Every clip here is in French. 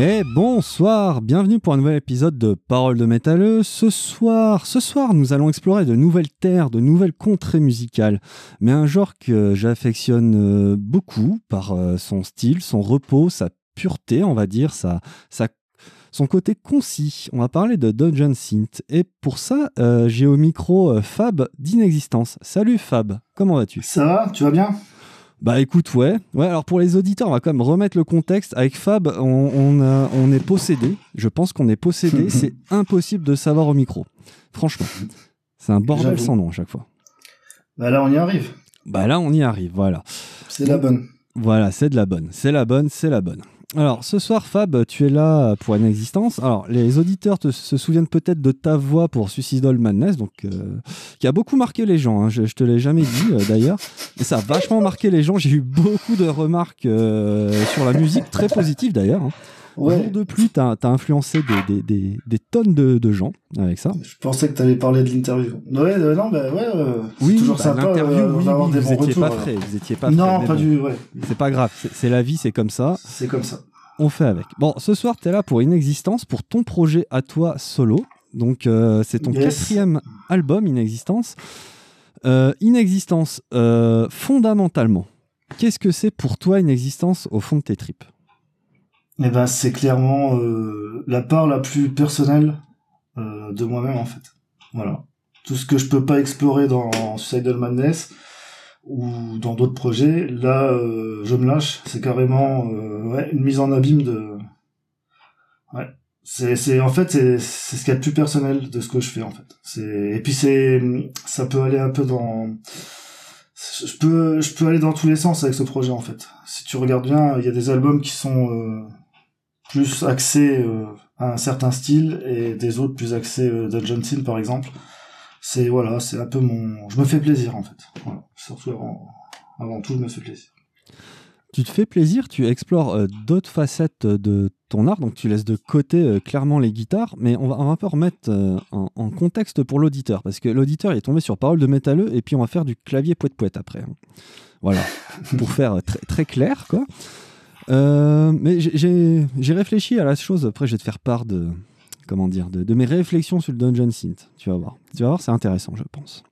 Et bonsoir, bienvenue pour un nouvel épisode de Paroles de métalleux. Ce soir, ce soir, nous allons explorer de nouvelles terres, de nouvelles contrées musicales, mais un genre que j'affectionne euh, beaucoup par euh, son style, son repos, sa pureté, on va dire, son côté concis. On va parler de Dungeon Synth. Et pour ça, euh, j'ai au micro Fab d'Inexistence. Salut Fab, comment vas-tu? Ça va, tu vas bien? Bah écoute, ouais. Ouais, alors pour les auditeurs, on va quand même remettre le contexte. Avec Fab, on, on est possédé. Je pense qu'on est possédé. c'est impossible de savoir au micro. Franchement. C'est un bordel sans nom à chaque fois. Bah là, on y arrive. Bah là, on y arrive, voilà. C'est la bonne. Voilà, c'est de la bonne. C'est la bonne, c'est la bonne. Alors, ce soir, Fab, tu es là pour une existence. Alors, les auditeurs se souviennent peut-être de ta voix pour Suicidal Madness, donc, euh, qui a beaucoup marqué les gens. Hein. Je, te l'ai jamais dit, euh, d'ailleurs. Et ça a vachement marqué les gens. J'ai eu beaucoup de remarques euh, sur la musique, très positives d'ailleurs. Hein. Jour de pluie, tu as, influencé des, tonnes de, gens avec ça. Je pensais que tu allais parler de l'interview. Ouais, non, bah ouais, oui, toujours bah, sympa l'interview, oui, vous n'étiez pas prêt. Vous étiez pas non, pas du. Ouais. C'est pas grave, c'est la vie, c'est comme ça. C'est comme ça. On fait avec. Bon, ce soir, tu es là pour Inexistence, pour ton projet à toi solo. Donc, euh, c'est ton quatrième album, Inexistence. Euh, Inexistence, euh, fondamentalement, qu'est-ce que c'est pour toi Inexistence au fond de tes tripes? Eh ben, c'est clairement euh, la part la plus personnelle euh, de moi-même en fait. Voilà. Tout ce que je peux pas explorer dans Suicidal Madness ou dans d'autres projets, là, euh, je me lâche. C'est carrément ouais, une mise en abîme de. Ouais. C'est, c'est en fait c'est, c'est ce qu'il y a de plus personnel de ce que je fais en fait. C'est et puis c'est ça peut aller un peu dans je peux je peux aller dans tous les sens avec ce projet en fait. Si tu regardes bien, il y a des albums qui sont plus axé euh, à un certain style et des autres plus axés euh, Dungeon Scene par exemple. C'est voilà, c'est un peu mon, je me fais plaisir en fait. Voilà. Surtout avant, avant tout, je me fais plaisir. Tu te fais plaisir, tu explores euh, d'autres facettes de ton art, donc tu laisses de côté clairement les guitares, mais on va, un peu remettre en, contexte pour l'auditeur, parce que l'auditeur est tombé sur parole de métalleux, et puis on va faire du clavier poète poète après. Hein. Voilà, pour faire très, très clair, quoi. Euh, mais j'ai réfléchi à la chose. Après, je vais te faire part de, comment dire, de, mes réflexions sur le Dungeon Synth. Tu vas voir. Tu vas voir, c'est intéressant, je pense.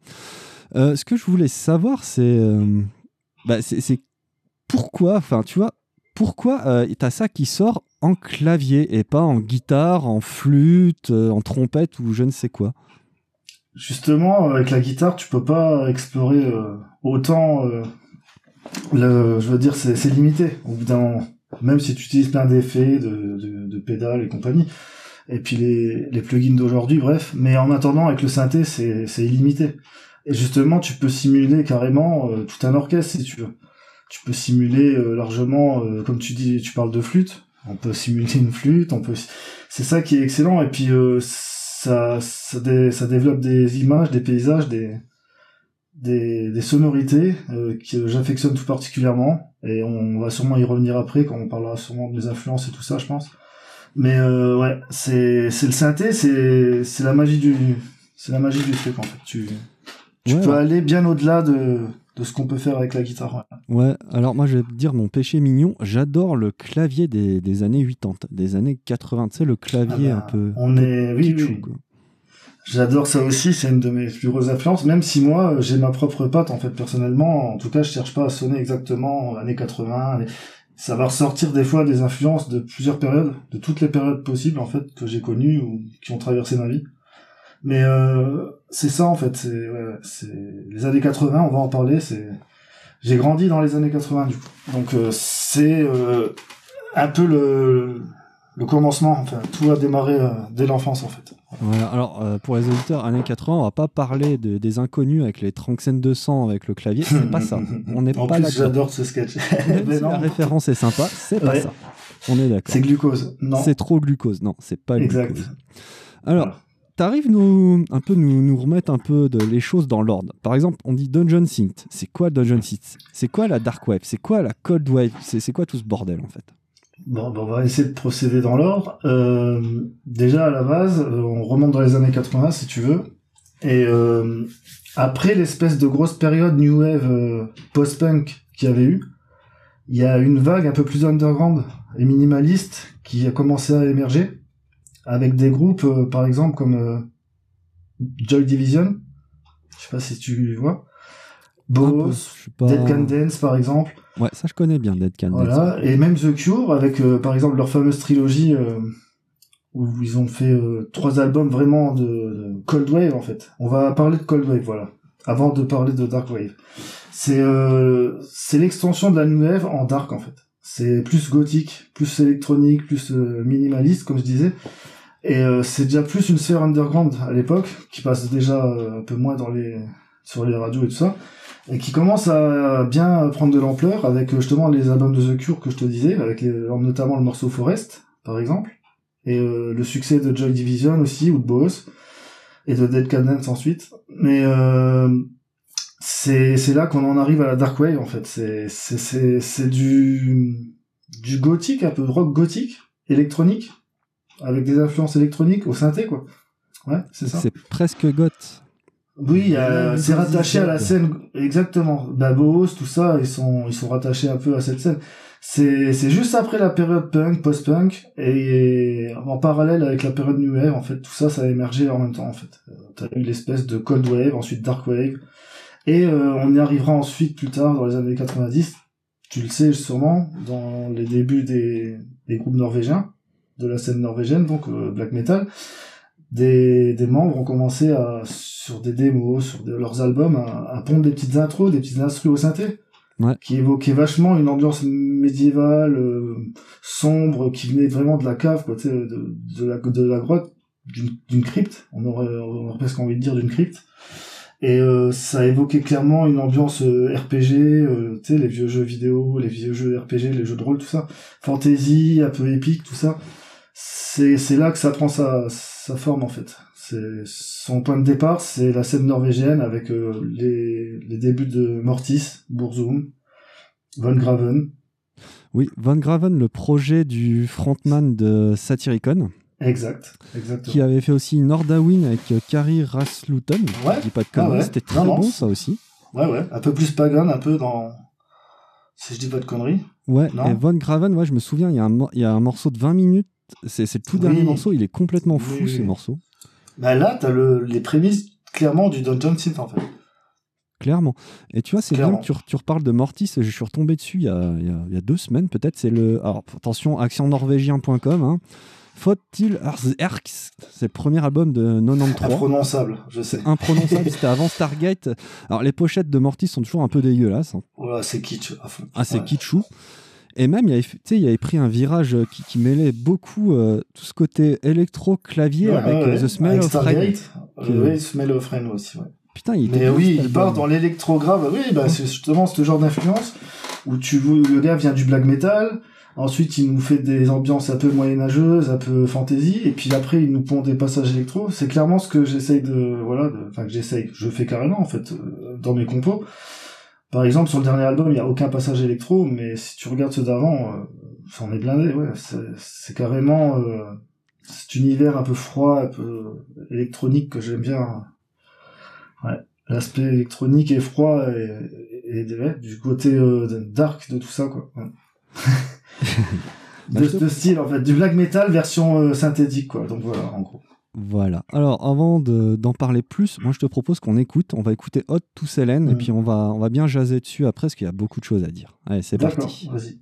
Euh, ce que je voulais savoir, c'est euh, bah, c'est pourquoi, enfin, tu vois, pourquoi t'as ça qui sort en clavier et pas en guitare, en flûte, en trompette ou je ne sais quoi? Justement, avec la guitare, tu peux pas explorer autant le, je veux dire, c'est limité. Au bout d'un même si tu utilises plein d'effets, de, de, de, pédales et compagnie, et puis les, les plugins d'aujourd'hui, bref. Mais en attendant, avec le synthé, c'est illimité. Et justement, tu peux simuler carrément euh, tout un orchestre si tu veux. Tu peux simuler euh, largement, euh, comme tu dis, tu parles de flûte. On peut simuler une flûte, on peut. C'est ça qui est excellent. Et puis ça, ça, ça développe des images, des paysages, des des, des sonorités euh, que j'affectionne tout particulièrement et on va sûrement y revenir après quand on parlera sûrement des influences et tout ça je pense mais euh, ouais c'est c'est le synthé c'est c'est la magie du c'est la magie du truc en fait tu tu peux aller bien au-delà de de ce qu'on peut faire avec la guitare. Ouais. alors moi je vais te dire mon péché mignon, j'adore le clavier des, des années 80, des années 80, tu sais, le clavier ah bah, un peu. On est, oui, oui. J'adore ça aussi, c'est une de mes plus grosses influences, même si moi j'ai ma propre patte en fait personnellement, en tout cas je cherche pas à sonner exactement années 80, ça va ressortir des fois des influences de plusieurs périodes, de toutes les périodes possibles en fait que j'ai connues ou qui ont traversé ma vie. Mais euh, c'est ça en fait, c'est ouais, les années 80, on va en parler, c'est j'ai grandi dans les années 80 du coup. Donc euh, c'est euh, un peu le le commencement, enfin tout a démarré euh, dès l'enfance en fait alors, euh, pour les auditeurs, années 80, on va pas parler de, des inconnus avec les Tranxène 200 avec le clavier. C'est pas ça. On n'est pas là. J'adore ce sketch. la référence est sympa, c'est pas ça. On est d'accord. C'est glucose. Non. C'est trop glucose. Non, c'est pas exact. glucose. Alors, t'arrives nous un peu nous, nous remettre un peu de, les choses dans l'ordre. Par exemple, on dit Dungeon Synth. C'est quoi Dungeon Synth? C'est quoi la Dark Wave? C'est quoi la Cold Wave? C'est quoi tout ce bordel en fait? Bon, on va essayer de procéder dans l'ordre. Euh, déjà, à la base, euh, on remonte dans les années 80, si tu veux. Et euh, après l'espèce de grosse période New Wave post-punk qu'il y avait eu, il y a une vague un peu plus underground et minimaliste qui a commencé à émerger avec des groupes, par exemple comme Joy Division. Je sais pas si tu vois. Boss, pas... Dead Can Dance par exemple. Ouais, ça je connais bien Dead Can Dance. Voilà, et même The Cure avec euh, par exemple leur fameuse trilogie où ils ont fait trois albums vraiment de, de, Cold Wave en fait. On va parler de Cold Wave, voilà. Avant de parler de Dark Wave. C'est c'est l'extension de la New Wave en dark en fait. C'est plus gothique, plus électronique, plus minimaliste comme je disais. Et euh, c'est déjà plus une sphère underground à l'époque, qui passe déjà euh, un peu moins dans les sur les radios et tout ça, et qui commence à bien prendre de l'ampleur avec euh, justement les albums de The Cure que je te disais, avec notamment le morceau Forest, par exemple, et le succès de Joy Division aussi, ou de Boss, et de Dead Can ensuite. Mais c'est c'est là qu'on en arrive à la dark wave en fait. C'est du du gothique un peu rock gothique électronique avec des influences électroniques au synthé, quoi. Ouais, c'est ça. C'est presque goth. Oui, c'est rattaché à la scène exactement. Babos, tout ça, ils sont ils sont rattachés un peu à cette scène. C'est c'est juste après la période punk, post-punk et en parallèle avec la période new wave en fait, tout ça ça a émergé en même temps en fait. Euh, t'as eu l'espèce de cold wave, ensuite dark wave et euh, on y arrivera ensuite plus tard dans les années 90. Tu le sais sûrement dans les débuts des des groupes norvégiens de la scène norvégienne, donc euh, black metal, des, des membres ont commencé à, sur des démos, sur leurs albums, à, à, pondre des petites intros, des petites instrus au synthé, qui évoquaient vachement une ambiance médiévale, euh, sombre, qui venait vraiment de la cave, quoi, de, de, la, de la grotte, d'une crypte, on aurait, on aurait presque envie de dire d'une crypte. Et euh, ça évoquait clairement une ambiance RPG, tu sais, les vieux jeux vidéo, les vieux jeux RPG, les jeux de rôle, tout ça, fantasy, un peu épique, tout ça c'est c'est là que ça prend sa sa forme en fait. C'est son point de départ, c'est la scène norvégienne avec euh, les les débuts de Mortis, Burzum, Von Graven. Oui, Von Graven, le projet du frontman de Satyricon. Exact, exactement. Qui avait fait aussi Nordawin avec euh, Kari Rasluton. Ouais. dis pas de conneries, ah c'était très bon ça aussi. Ouais, ouais, un peu plus pagan, un peu dans. Si je dis pas de conneries. Ouais, et Von Graven, ouais, je me souviens, il y, a un, il y a un morceau de 20 minutes c'est le tout dernier morceau, il est complètement fou ce morceau. Bah là, t'as le, les prémices clairement du Dungeon Synth en fait. Clairement. Et tu vois, c'est bien que tu, tu, reparles de Mortis. Je suis retombé dessus il y a, il y a, deux semaines, peut-être. C'est le. Alors, attention, actionnorvégien.com. Hein. Faut-il C'est le premier album de 93. Imprononçable, je sais. Imprononçable, c'était avant Stargate. Alors, les pochettes de Mortis sont toujours un peu dégueulasses. Hein. Ouais, c'est kitsch Ah, c'est kitschou. Et même, il avait, il avait pris un virage euh, qui, qui mêlait beaucoup euh, tout ce côté électro-clavier avec euh, The Smell of Rain. Oui, Smell of Rain aussi, ouais. Putain, il Mais oui, il part dans l'électro-grave. Oui, bah, c'est justement ce genre d'influence où tu le gars vient du black metal. Ensuite, il nous fait des ambiances un peu moyenâgeuses, un peu fantasy, et puis après, il nous pond des passages électro. C'est clairement ce que j'essaye de, voilà, enfin que j'essaye, je fais carrément en fait dans mes compos. Par exemple, sur le dernier album, il n'y a aucun passage électro, mais si tu regardes ceux d'avant, euh, ça en est blindé, ouais. C'est carrément euh, cet univers un peu froid, un peu électronique que j'aime bien. Ouais. L'aspect électronique et froid et, du côté euh, dark de tout ça, quoi. de style, en fait. Du black metal version euh, synthétique, quoi. Donc voilà, en gros. Voilà. Alors, avant d'en parler plus, moi je te propose qu'on écoute. On va écouter Hot to et mm. puis on va, on va bien jaser dessus après, parce qu'il y a beaucoup de choses à dire. Allez, c'est parti. Vas-y.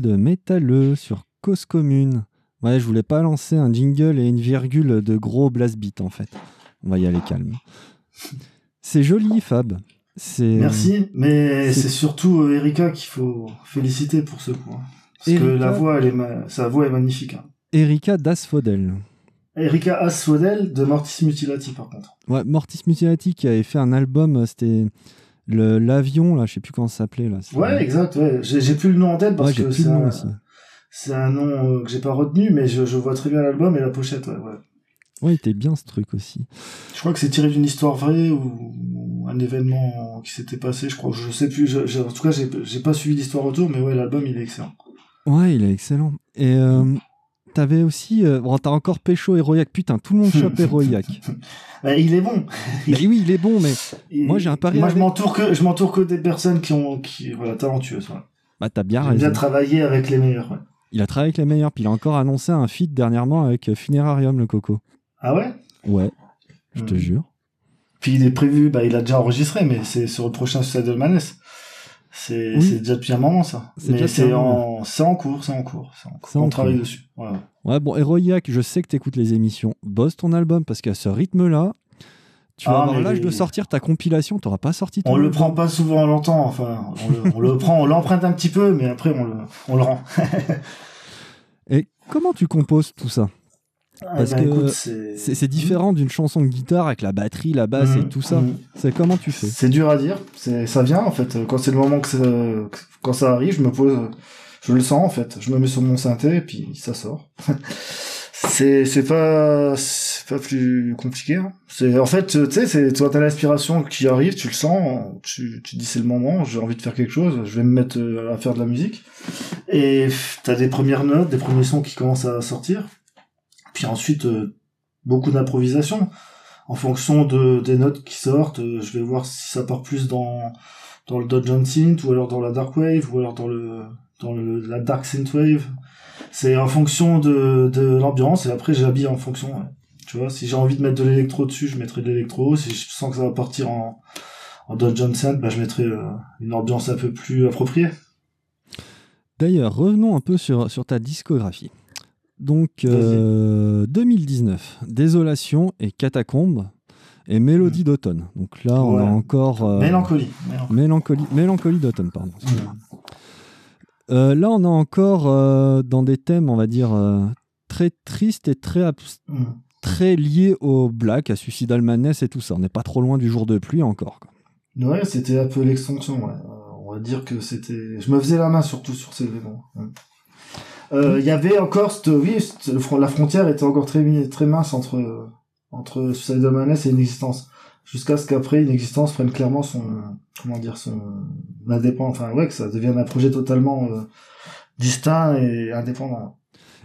De métalleux sur cause commune. Ouais, je voulais pas lancer un jingle et une virgule de gros blast beat en fait. On va y aller calme. C'est joli, Fab. Merci, mais c'est surtout euh, Erika qu'il faut féliciter pour ce. Hein. Parce que la voix, elle est sa voix est magnifique. Hein. Erika Dasfodel. Erika Asfodel de Mortis Mutilati, par contre. Ouais, Mortis Mutilati qui avait fait un album, euh, c'était l'avion, là, je sais plus comment ça s'appelait. Là. Ouais, exact, ouais. J'ai plus le nom en tête parce que c'est un, un, nom euh, que j'ai pas retenu, mais je, je vois très bien l'album et la pochette, ouais. ouais. Ouais, il était bien ce truc aussi. Je crois que c'est tiré d'une histoire vraie ou un événement qui s'était passé. Je crois, je sais plus. en tout cas, j'ai pas suivi l'histoire autour, mais ouais, l'album il est excellent. Ouais, il est excellent. Et euh, t'avais aussi, euh, bon, t'as encore Pécho Héroïac. Putain, tout le monde chope Héroïac. Bah, il est bon. Bah oui, il est bon, mais moi j'ai un pari. Moi, je m'entoure que je m'entoure que des personnes qui ont, qui voilà, talentueuses. Bah t'as bien raison. Il a travaillé avec les meilleurs. Il a travaillé avec les meilleurs, puis il a encore annoncé un feat dernièrement avec Funerarium, le Coco. Ah ouais? Ouais, je te hmm. jure. Puis il est prévu, bah, il a déjà enregistré, mais c'est sur le prochain Suicide de C'est déjà depuis un moment, ça. Mais c'est en, en cours, c'est en cours. C'est en cours. On travaille dessus. Ouais, bon, Heroiac, je sais que tu écoutes les émissions. Bosse ton album parce qu'à ce rythme-là, tu vas ah, avoir l'âge de sortir ta compilation, t'auras pas sorti On le prend pas souvent longtemps, enfin, on le, prend, on l'emprunte un petit peu, mais après on le, on le rend. Et comment tu composes tout ça? Parce bah, que c'est différent d'une chanson de guitare avec la batterie, la basse et mhm, tout ça. Mhm. C'est comment tu fais? C'est dur à dire. Ça vient en fait. Quand c'est le moment que quand ça arrive, je me pose, je le sens en fait. Je me mets sur mon synthé et puis ça sort. c'est c'est pas pas plus compliqué. Hein. C'est en fait tu sais c'est toi t'as l'inspiration qui arrive, tu le sens, tu tu dis c'est le moment, j'ai envie de faire quelque chose, je vais me mettre euh, à faire de la musique et t'as des premières notes, des premiers sons qui commencent à sortir puis ensuite, euh, beaucoup d'improvisation. En fonction de, des notes qui sortent, euh, je vais voir si ça part plus dans, dans le Dungeon Synth, ou alors dans la Dark Wave, ou alors dans le, dans le, la Dark Synth Wave. C'est en fonction de, de l'ambiance, et après j'habille en fonction. Tu vois, si j'ai envie de mettre de l'électro dessus, je mettrai de l'électro. Si je sens que ça va partir en, en Dungeon Synth, bah, je mettrai euh, une ambiance un peu plus appropriée. D'ailleurs, revenons un peu sur, sur ta discographie. Donc, 2019, euh, Désolation et Catacombe et Mélodie mm. d'automne. Donc là, on a encore. Euh, mélancolie. Mélancolie, mélancolie d'automne, pardon. Mm. Euh, là, on est encore dans des thèmes, on va dire, très tristes et très, mm. très liés au black, à Suicidal Madness et tout ça. On n'est pas trop loin du jour de pluie encore. Ouais, c'était un peu l'extension. On va dire que c'était. Je me faisais la main surtout sur ces événements. Euh, il y avait encore, oui, la frontière était encore très, très mince entre, entre Suicide Madness et une existence. Jusqu'à ce qu'après, une existence prenne clairement son, comment dire, son indépendant, enfin, ouais, que ça devienne un projet totalement euh, distinct et indépendant.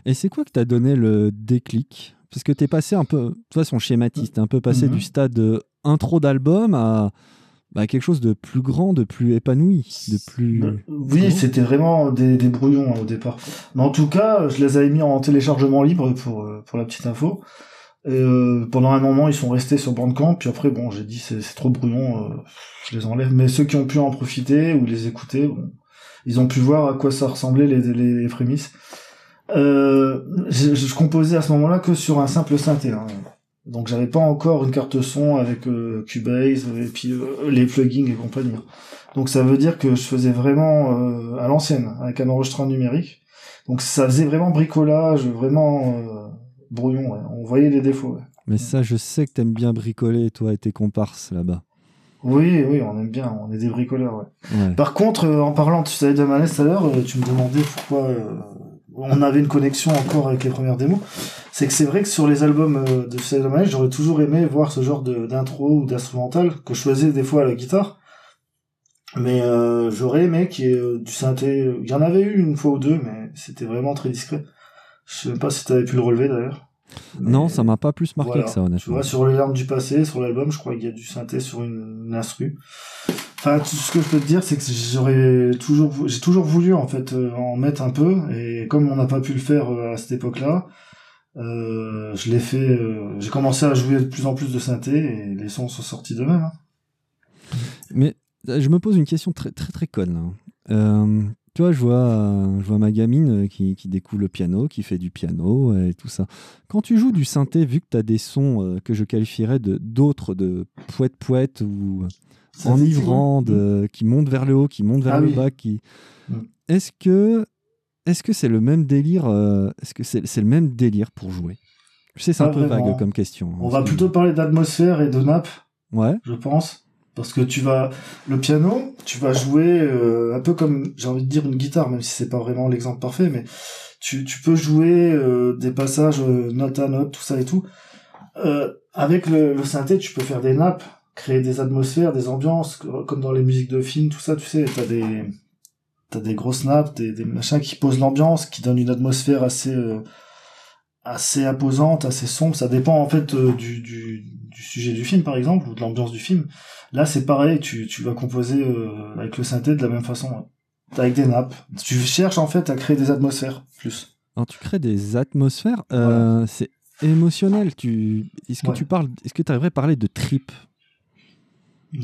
Et c'est quoi que t'as donné le déclic? Parce que t'es passé un peu, de toute façon schématiste, t'es un peu passé du stade intro d'album à bah, quelque chose de plus grand, de plus épanoui, de plus. Bah, oui, c'était vraiment des, des brouillons hein, au départ. Mais en tout cas, je les avais mis en téléchargement libre pour euh, pour la petite info. Et, euh, pendant un moment, ils sont restés sur Bandcamp. Puis après, bon, j'ai dit c'est trop brouillon, euh, je les enlève. Mais ceux qui ont pu en profiter ou les écouter, bon, ils ont pu voir à quoi ça ressemblait les, les, prémices. Euh, je, je, composais à ce moment-là que sur un simple synthé. Hein. Donc j'avais pas encore une carte son avec euh, Cubase et puis euh, les plugins et compagnie. Donc ça veut dire que je faisais vraiment euh, à l'ancienne avec un enregistrement numérique. Donc ça faisait vraiment bricolage, vraiment brouillon. On voyait les défauts. Mais ça, je sais que t'aimes bien bricoler, toi et tes comparses là-bas. Oui, oui, on aime bien, on est des bricoleurs. Ouais. Par contre, en parlant, tu savais de Manès tout à l'heure, tu me demandais pourquoi on avait une connexion encore avec les premières démos, c'est que c'est vrai que sur les albums euh, de Suicide j'aurais toujours aimé voir ce genre d'intro ou d'instrumental que je faisais des fois à la guitare. Mais euh, j'aurais aimé qu'il y ait euh, du synthé. Il y en avait eu une fois ou deux, mais c'était vraiment très discret. Je sais même pas si tu avais pu le relever d'ailleurs. non, ça m'a pas plus marqué que ça, honnêtement. Tu vois, sur les larmes du passé, sur l'album, je crois qu'il y a du synthé sur une, une instru. Enfin, tout ce que je peux te dire, c'est que j'aurais toujours, j'ai toujours voulu en fait euh, en mettre un peu, et comme on n'a pas pu le faire euh, à cette époque-là, euh, je l'ai fait. J'ai commencé à jouer de plus en plus de synthé, et les sons sont sortis de même. Hein. Mais je me pose une question très très très conne. Tu vois, je vois, je vois ma gamine qui, qui, découle le piano, qui fait du piano et tout ça. Quand tu joues du synthé, vu que tu as des sons que je qualifierais de d'autres, de poète-poète ou enivrant, de, qui montent vers le haut, qui montent vers ah le bas, qui... Mm. Est-ce que est-ce que c'est le même délire Est-ce que c'est le même délire pour jouer? Je sais, c'est un peu vague comme question. Hein, On va plutôt parler d'atmosphère et de nappe. Ouais. Je pense. Parce que tu vas le piano, tu vas jouer euh, un peu comme j'ai envie de dire une guitare, même si c'est pas vraiment l'exemple parfait, mais tu, tu peux jouer euh, des passages euh, note à note, tout ça et tout. avec le, le, synthé, tu peux faire des nappes, créer des atmosphères, des ambiances, comme dans les musiques de films, tout ça, tu sais, t'as des t'as des grosses nappes, des, des machins qui posent l'ambiance, qui donnent une atmosphère assez assez imposante, assez sombre. Ça dépend en fait du, du, du sujet du film par exemple ou de l'ambiance du film. Là, c'est pareil, tu, tu vas composer euh, avec le synthé de la même façon, avec des nappes. Tu cherches en fait à créer des atmosphères plus. Alors, tu crées des atmosphères, euh, c'est émotionnel. Tu... Est-ce que tu parles, est-ce que tu arriverais à parler de trip?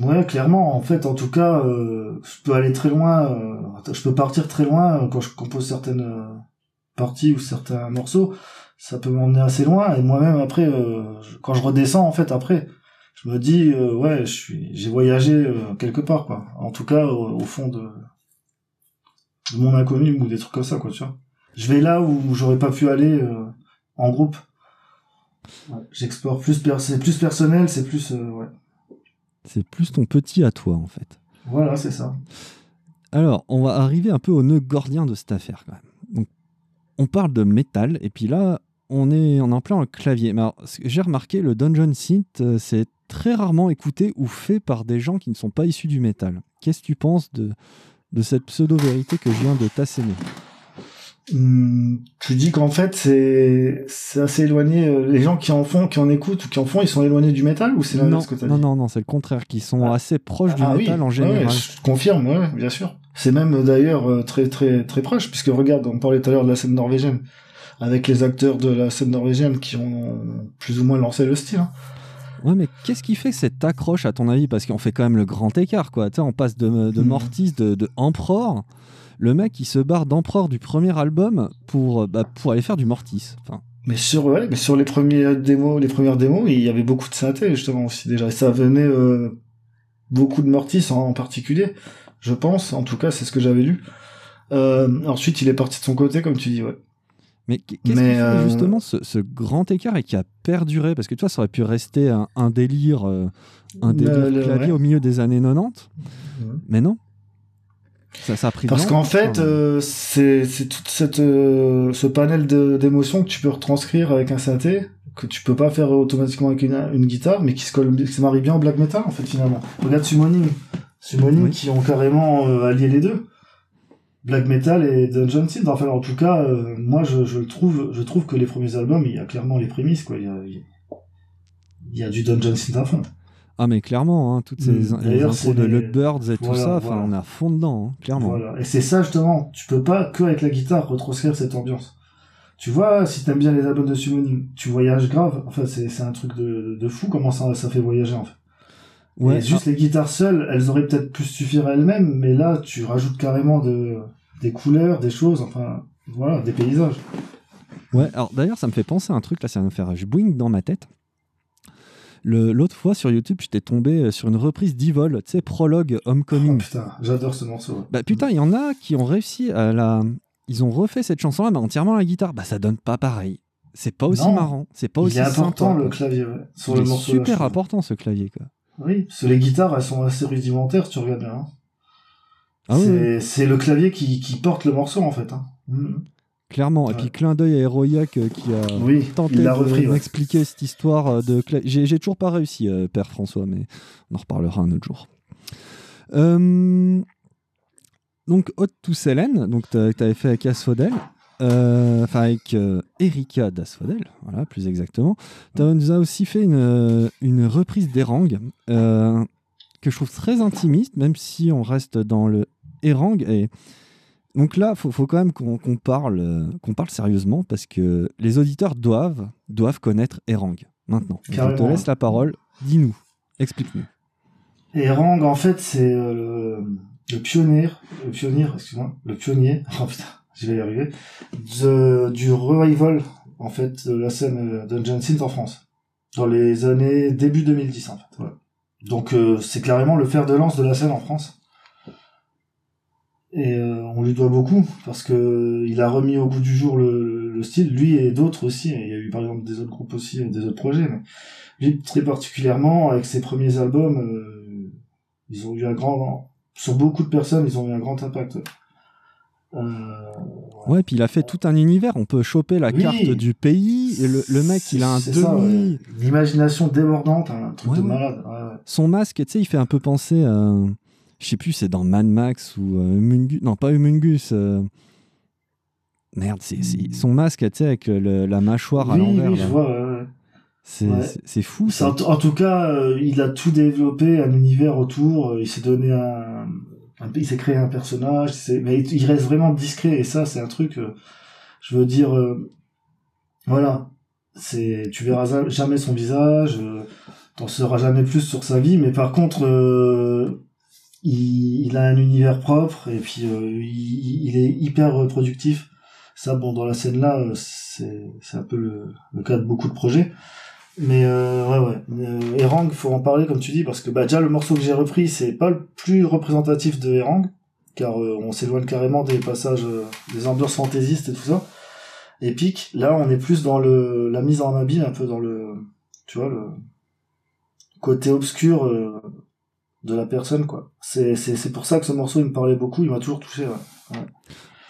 Ouais, clairement. En fait, en tout cas, euh, je peux aller très loin. je peux partir très loin quand je compose certaines parties ou certains morceaux. Ça peut m'emmener assez loin. Et moi-même, après, quand je redescends, en fait, après, je me dis euh, ouais je suis j'ai voyagé euh, quelque part quoi en tout cas au, fond de, de mon inconnu ou des trucs comme ça quoi tu vois je vais là où j'aurais pas pu aller euh, en groupe j'explore plus c'est plus personnel c'est plus ouais c'est plus ton petit à toi en fait voilà c'est ça alors on va arriver un peu au nœud gordien de cette affaire quand même donc on parle de métal et puis là on est en plein le clavier. Mais j'ai remarqué, le Dungeon Synth, c'est très rarement écouté ou fait par des gens qui ne sont pas issus du métal. Qu'est-ce que tu penses de, de cette pseudo-vérité que je viens de t'asséner? Hmm, tu dis qu'en fait c'est c'est assez éloigné. Euh, les gens qui en font, qui en écoutent ou qui en font, ils sont éloignés du métal ou c'est l'inverse que tu Non non non, c'est le contraire, qui sont ah. assez proches du ah métal en général. je confirme, ouais, bien sûr. C'est même d'ailleurs euh, très très très proche, puisque regarde, on parlait tout à l'heure de la scène norvégienne, avec les acteurs de la scène norvégienne qui ont plus ou moins lancé le style. Hein. Ouais, mais qu'est-ce qui fait cette accroche, à ton avis Parce qu'on fait quand même le grand écart, quoi. Tu on passe de, de hmm. Mortis, de, de Emperor. Le mec, il se barre d'Emperor du premier album pour, bah, pour aller faire du Mortis. Enfin. Mais sur, ouais, mais sur les, premiers démos, les premières démos, il y avait beaucoup de synthé, justement, aussi, déjà. Et ça venait euh, beaucoup de Mortis en, particulier, je pense. En tout cas, c'est ce que j'avais lu. Euh, ensuite, il est parti de son côté, comme tu dis, ouais. Mais qu'est-ce qui euh, justement ce, grand écart et qui a perduré? Parce que tu vois, ça aurait pu rester un, délire, un délire euh, clavier au milieu des années 90. Mais non. Ça, ça a pris Parce qu'en fait, euh, c'est tout cette, ce panel d'émotions que tu peux retranscrire avec un synthé, que tu peux pas faire automatiquement avec une, guitare, mais qui se, colle, qui se marie bien au black metal, en fait, finalement. Regarde Summoning. Summoning qui ont carrément allié les deux black metal et Dungeon Synth. Enfin, en tout cas, euh, moi, je, je, trouve, je trouve que les premiers albums, il y a clairement les prémices, quoi. Il y a, il y a du Dungeon Synth à fond. Ah mais clairement, hein, toutes ces mm. les intros de Luckbirds et tout ça, enfin on est à fond dedans, hein, clairement. Voilà. Et c'est ça justement, tu peux pas que avec la guitare retranscrire cette ambiance. Tu vois, si t'aimes bien les albums de Summoning, tu voyages grave. Enfin, c'est un truc de, de fou comment ça, ça fait voyager en fait. Ouais, juste les guitares seules, elles auraient peut-être pu suffire à elles-mêmes, mais là, tu rajoutes carrément de, des couleurs, des choses, enfin, voilà, des paysages. Ouais, alors d'ailleurs, ça me fait penser à un truc, là, ça va me faire boing dans ma tête. L'autre fois sur YouTube, j'étais tombé euh, sur une reprise d'Evol, tu sais, prologue Homecoming. Oh, putain, j'adore ce morceau. Bah putain, il y en a qui ont réussi à la. Ils ont refait cette chanson-là, mais entièrement à la guitare. Bah ça donne pas pareil. C'est pas aussi marrant. C'est pas aussi. Il est important le clavier, ouais. Sur le morceau super important ce clavier, quoi. Oui, parce que les guitares, elles sont assez rudimentaires, tu regardes bien. Hein. Ah c'est le clavier qui, qui, porte le morceau, en fait. Hein. Mm. Clairement. Et puis, clin d'œil à Heroic euh, qui a tenté de m'expliquer cette histoire euh, de. J'ai toujours pas réussi, euh, Père François, mais on en reparlera un autre jour. donc, Hot to Selene, donc tu avais fait avec Asphodel. enfin avec Erika d'Asphodel, voilà, plus exactement. Tu nous as aussi fait une, une reprise d'Erang, que je trouve très intimiste, même si on reste dans le Erang. Et donc là, il faut, quand même qu'on parle, qu'on parle sérieusement parce que les auditeurs doivent, doivent connaître Erang maintenant. Je te laisse la parole. Dis-nous, explique-nous. Erang, en fait, c'est euh, le pionnier, le pionnier, excuse-moi, le pionnier, oh putain, je vais y arriver, de, du revival, en fait, de la scène euh, Dungeon Synth en France. Dans les années, début 2010, en fait, voilà. Donc, euh, c'est carrément le fer de lance de la scène en France. Et euh, on lui doit beaucoup, parce que il a remis au goût du jour le, le style, lui et d'autres aussi, il y a eu par exemple des autres groupes aussi, des autres projets, mais lui très particulièrement, avec ses premiers albums, ils ont eu un grand, sur beaucoup de personnes, ils ont eu un grand impact. Euh, ouais, puis il a fait tout un univers. On peut choper la carte du pays et le, mec, il a un demi. L'imagination débordante, un truc de malade. Son masque, tu sais, il fait un peu penser à. Je sais plus, c'est dans Mad Max ou euh, Non, pas Humungus. Euh, merde, c'est son masque, tu sais, avec la mâchoire à l'envers. Oui, je vois. C'est fou. Ça. En, tout cas, euh, il a tout développé, un univers autour. il s'est donné un, il s'est créé un personnage. Mais il reste vraiment discret et ça, c'est un truc. Euh, je veux dire, voilà, c'est tu verras jamais son visage, t'en sauras jamais plus sur sa vie. Mais par contre, il, il, a un univers propre et puis il, il, est hyper productif. Ça, bon, dans la scène là, c'est c'est un peu le, le cas de beaucoup de projets. Mais euh, ouais, ouais. Euh, Erang, faut en parler comme tu dis, parce que bah, déjà le morceau que j'ai repris, c'est pas le plus représentatif de Erang, car euh, on s'éloigne carrément des passages, euh, des ambiances fantaisistes et tout ça. Épique. Là, on est plus dans le la mise en habit, un peu dans le, tu vois, le côté obscur euh, de la personne, quoi. C'est c'est c'est pour ça que ce morceau il me parlait beaucoup, il m'a toujours touché. Ouais. ouais.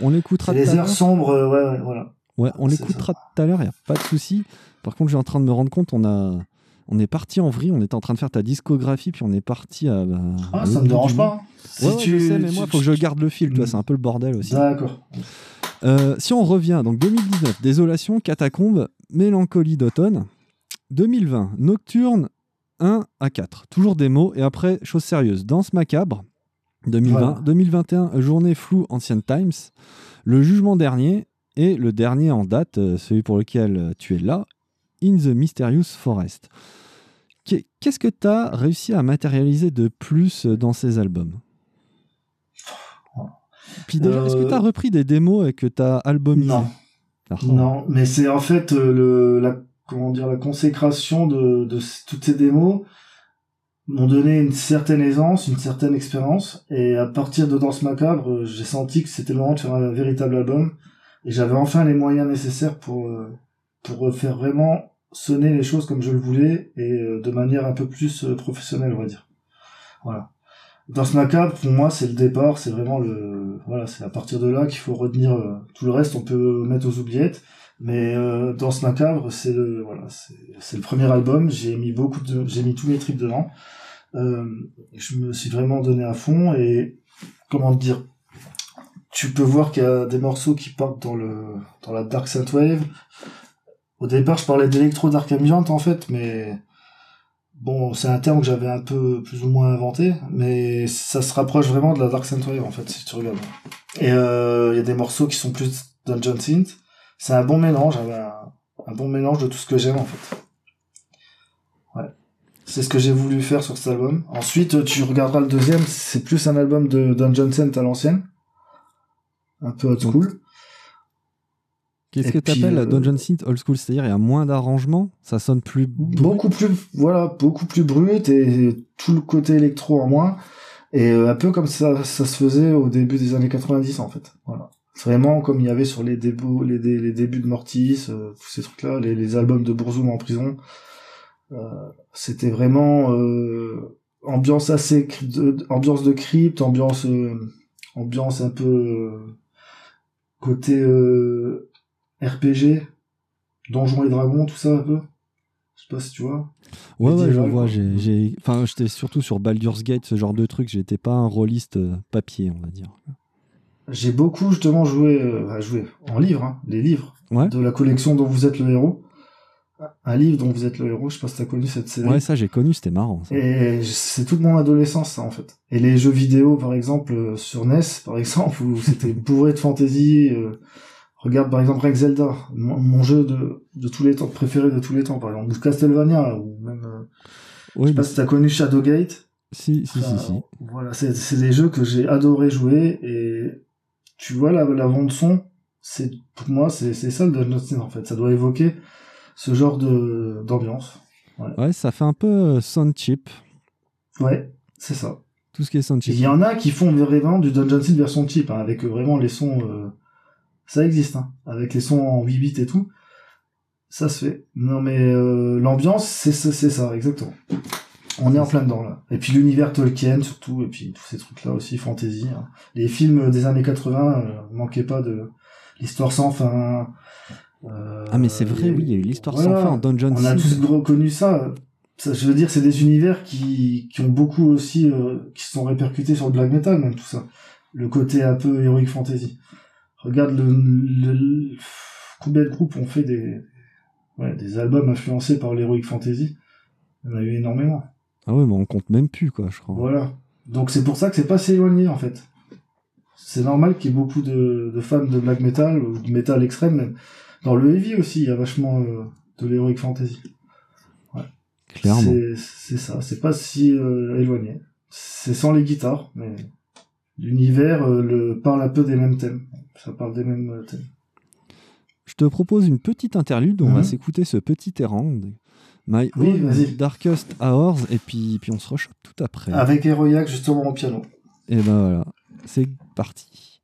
On l'écoutera. Les heures sombres, ouais, ouais, voilà. Ouais, on l'écoutera tout à l'heure, y a pas de souci. Par contre, j'ai en train de me rendre compte, on a, on est parti en vrille, on était en train de faire ta discographie, puis on est parti à. Bah, ah, ça me dérange pas. Si tu, je sais, mais moi, il faut que je garde le fil, toi, c'est un peu le bordel aussi. D'accord. Euh, si on revient, donc 2019, Désolation, Catacombe, Mélancolie d'automne. 2020, Nocturne 1 à 4. Toujours des mots, et après, chose sérieuse, Danse macabre. 2020, 2021, Journée floue, Ancient Times. Le jugement dernier, et le dernier en date, euh, celui pour lequel euh, tu es là, In the Mysterious Forest. Qu'est-ce que tu as réussi à matérialiser de plus dans ces albums? Puis déjà, est-ce que tu as euh, repris des démos et que tu as albumisé? Non. Ah. Non, mais c'est en fait euh, le, la, comment dire, la consécration de, de toutes ces démos m'ont donné une certaine aisance, une certaine expérience, et à partir de Danse Macabre, euh, j'ai senti que c'était le moment de faire un véritable album, et j'avais enfin les moyens nécessaires pour, pour faire vraiment sonner les choses comme je le voulais et euh, de manière un peu plus euh, professionnelle, on va dire. Voilà. Dans ce macabre, pour moi, c'est le départ, c'est vraiment le, voilà, c'est à partir de là qu'il faut retenir euh, tout le reste, on peut mettre aux oubliettes, mais dans ce macabre, c'est le, voilà, c'est le premier album, j'ai mis beaucoup de, j'ai mis tous mes tripes dedans, je me suis vraiment donné à fond et, comment dire, tu peux voir qu'il y a des morceaux qui partent dans le, dans la Dark Wave, au départ, je parlais d'électro dark ambient en fait, mais bon, c'est un terme que j'avais un peu plus ou moins inventé, mais ça se rapproche vraiment de la dark synthwave en fait, si tu regardes. Et euh, il y a des morceaux qui sont plus dungeon synth. C'est un bon mélange, un, un bon mélange de tout ce que j'aime en fait. Ouais. C'est ce que j'ai voulu faire sur cet album. Ensuite, tu regarderas le deuxième, c'est plus un album de Dungeon Synth à l'ancienne. Un peu old school. Qu'est-ce que tu appelles la euh, Dungeon Synth old school? C'est-à-dire il y a moins d'arrangements, ça sonne plus brut? beaucoup plus voilà, beaucoup plus brut et tout le côté électro en moins et euh, un peu comme ça ça se faisait au début des années 90 en fait. Voilà. Vraiment comme il y avait sur les débuts les, les débuts de Mortis, euh, tous ces trucs là, les, les albums de Bourzoum en prison. c'était vraiment ambiance assez ambiance de crypte, ambiance ambiance un peu côté RPG, Donjons et Dragons, tout ça un peu. Je sais pas si tu vois. Ouais, ouais, je vois. J'ai, enfin, j'étais surtout sur Baldur's Gate, ce genre de truc. J'étais pas un rôliste euh, papier, on va dire. J'ai beaucoup justement joué, euh, à jouer en livre, hein, les livres de la collection dont vous êtes le héros. Un livre dont vous êtes le héros, je sais pas si t'as connu cette série. Ouais, ça j'ai connu, c'était marrant. Et c'est toute mon adolescence, ça en fait. Et les jeux vidéo, par exemple, euh, sur NES, par exemple, où c'était bourré de fantasy. Regarde par exemple avec Zelda, mon, jeu de, de, tous les temps préféré de tous les temps, par exemple, ou Castlevania, ou même. Euh, je sais pas si t'as connu Shadowgate. Si, si, si, si. Voilà, c'est c'est des jeux que j'ai adoré jouer et tu vois la, la bande son, c'est pour moi c'est ça le Dungeon Synth en fait. Ça doit évoquer ce genre de d'ambiance. Ouais, ça fait un peu euh, sound chip. Ouais, c'est ça. Tout ce qui est sound chip. Il y en a qui font vraiment du Dungeon Synth version cheap, hein, avec euh, vraiment les sons. euh, Ça existe, hein, avec les sons en 8 bits et tout. Ça se fait. Non mais euh, l'ambiance, c'est ça, exactement. On est en plein dedans là. Et puis l'univers Tolkien surtout, et puis tous ces trucs-là aussi, fantasy. hein. Les films des années 80, euh, manquaient pas de l'histoire sans fin. euh, Ah, mais c'est vrai, et- oui, il y a eu l'histoire Voilà. sans fin en Dungeon On a tous reconnu ça. ça. Je veux dire, c'est des univers qui, qui ont beaucoup aussi, euh, qui se sont répercutés sur le black metal, même tout ça. Le côté un peu heroic fantasy. Regarde le, le- le- combien de groupes ont fait des, ouais, des albums influencés par l'heroic fantasy? Il y en a eu énormément. Ah ouais, mais on compte même plus, quoi, je crois. Voilà. Donc c'est pour ça que c'est pas si éloigné en fait. C'est normal qu'il y ait beaucoup de, de fans de black metal ou de metal extrême même. Dans le heavy aussi, il y a vachement euh, de l'heroic fantasy. Clairement. C'est ça, c'est pas si euh, éloigné. C'est sans les guitares, mais l'univers euh, le parle un peu des mêmes thèmes. Ça parle des mêmes thèmes. Je te propose une petite interlude. On va Mhm. s'écouter ce petit errand. My Oui, vas-y. Darkest Hours. Et puis, puis on se rechoppe tout après. Avec Heroiac justement au piano. Et ben voilà. C'est parti.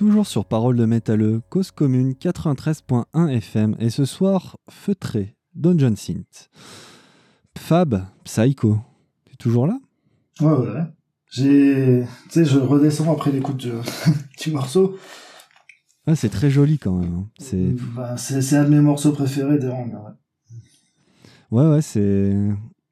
Toujours sur Parole de Métalleux, cause commune 93.1 FM. Et ce soir, feutré, Dungeon Synth. Fab, Psycho. Tu es toujours là? Ouais, ouais, ouais. J'ai, tu sais, je redescends après l'écoute du, du morceau. ah, C'est très joli quand même. hein. C'est Bah, c'est, un de mes morceaux préférés des Rangs, ouais. Ouais, ouais, c'est.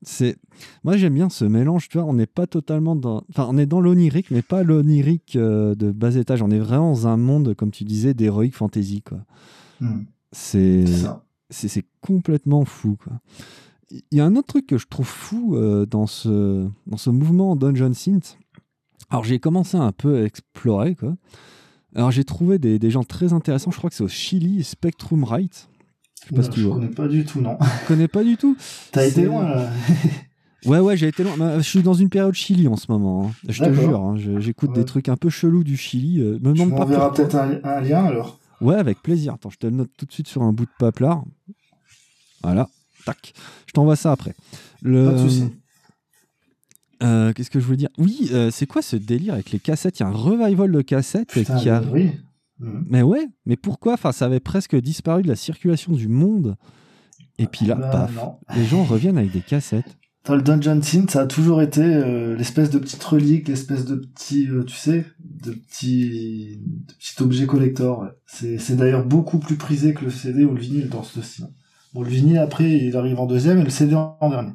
C'est... Moi, j'aime bien ce mélange, tu vois. On n'est pas totalement dans. Enfin, on est dans l'onirique, mais pas l'onirique euh, de bas étage. On est vraiment dans un monde, comme tu disais, d'heroic fantasy, quoi. Hmm, c'est c'est complètement fou quoi. Il y a un autre truc que je trouve fou euh, dans ce dans ce mouvement Dungeon Synth. Alors j'ai commencé un peu à explorer quoi. Alors j'ai trouvé des, des gens très intéressants, je crois que c'est au Chili, Spectrum Right. Je sais pas Oula, si tu je vois. connais pas du tout, non. Tu connais pas du tout T'as été loin, là. Ouais, ouais, j'ai été loin. Bah, Je suis dans une période Chili en ce moment. hein. Je te jure, hein, je- j'écoute des trucs un peu chelous du Chili. euh, me demande pas peut-être un, un lien, alors. Ouais, avec plaisir. Attends, je te le note tout de suite sur un bout de paplard. Voilà, tac. Je t'envoie ça après. Le... Pas de souci. Euh, Qu'est-ce que je voulais dire? Oui, euh, c'est quoi ce délire avec les cassettes? Il y a un revival de cassettes Putain, qui a. oui. Mhm. Mais ouais, mais pourquoi? Enfin, ça avait presque disparu de la circulation du monde. Et puis là, Bah, paf, non. les gens reviennent avec des cassettes. Dans le Dungeon Scene, ça a toujours été euh, l'espèce de petite relique, l'espèce de petit, euh, tu sais, de petit, de petit objet collector. ouais. C'est, d'ailleurs beaucoup plus prisé que le CD ou le vinyle dans ce style. Bon, le vinyle après, il arrive en deuxième et le CD en, en dernier.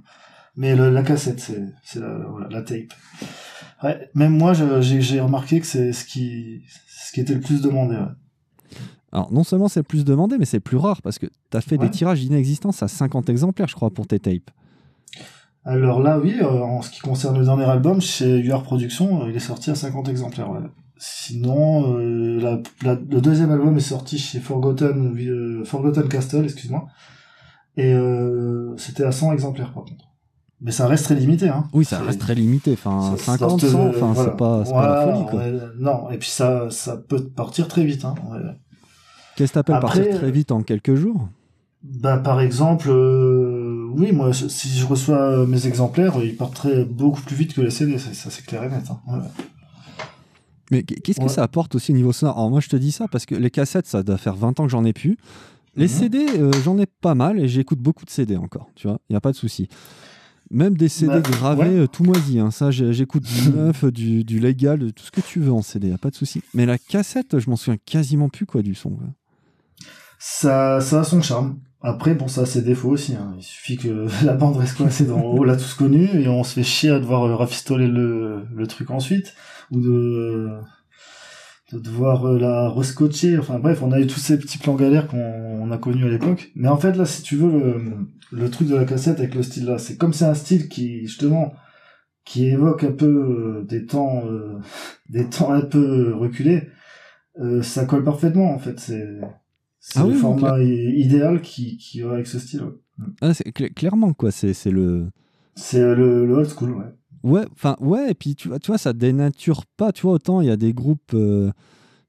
Mais le- la cassette, c'est, la, voilà, la tape. Ouais, même moi, j'ai, remarqué que c'est ce qui, qui était le plus demandé. Ouais. Alors, non seulement c'est le plus demandé, mais c'est le plus rare parce que tu as fait Ouais. des tirages d'inexistence à 50 exemplaires, je crois, pour tes tapes. Alors là, oui, euh, en ce qui concerne le dernier album, chez UR Productions, euh, il est sorti à 50 exemplaires. ouais. Sinon, euh, la- la- le deuxième album est sorti chez Forgotten, Forgotten Castle, excuse-moi. Et c'était à 100 exemplaires par contre. Mais ça reste très limité. Hein. Oui, ça reste très limité. Enfin, ça 50, sorte, 100, euh, enfin, voilà. c'est pas, c'est pas la folie, quoi. non, et puis ça, ça peut partir très vite. Hein. ouais. Qu'est-ce que t'appelles partir très vite en quelques jours? Bah, par exemple, euh, oui, moi, si je reçois euh, mes exemplaires, ils partent très, beaucoup plus vite que les CD, ça, ça, c'est clair et net. Hein. Ouais. Mais qu'est-ce que Ouais. ça apporte aussi au niveau sonore? Alors moi je te dis ça parce que les cassettes ça doit faire 20 ans que j'en ai plus. Les Mhm. CD euh, j'en ai pas mal et j'écoute beaucoup de CD encore, tu vois, il y a pas de souci. Même des CD Bah, gravés ouais. euh, tout moisi, hein. ça j'écoute du neuf, du, du légal, de tout ce que tu veux en CD, y a pas de souci. Mais la cassette, je m'en souviens quasiment plus quoi du son. quoi. Ça, ça a son charme. Après, bon, ça a ses défauts aussi. Hein. Il suffit que la bande reste coincée dans on l'a tous connu et on se fait chier à devoir rafistoler le, le truc ensuite ou de, de devoir euh, la rescotcher. Enfin bref, on a eu tous ces petits plans galères qu'on on a connus à l'époque. Mais en fait, là, si tu veux, le, le truc de la cassette avec le style là, c'est comme c'est un style qui, justement, qui évoque un peu euh, des temps, euh, des temps un peu reculés, euh, ça colle parfaitement en fait. C'est c'est Ah le oui, oui, format idéal qui, qui va avec ce style. ouais. Ah, clairement quoi, c'est c'est le. C'est le, le old school, ouais. Ouais, enfin, ouais, et puis tu vois, tu vois, ça dénature pas, tu vois, autant il y a des groupes euh,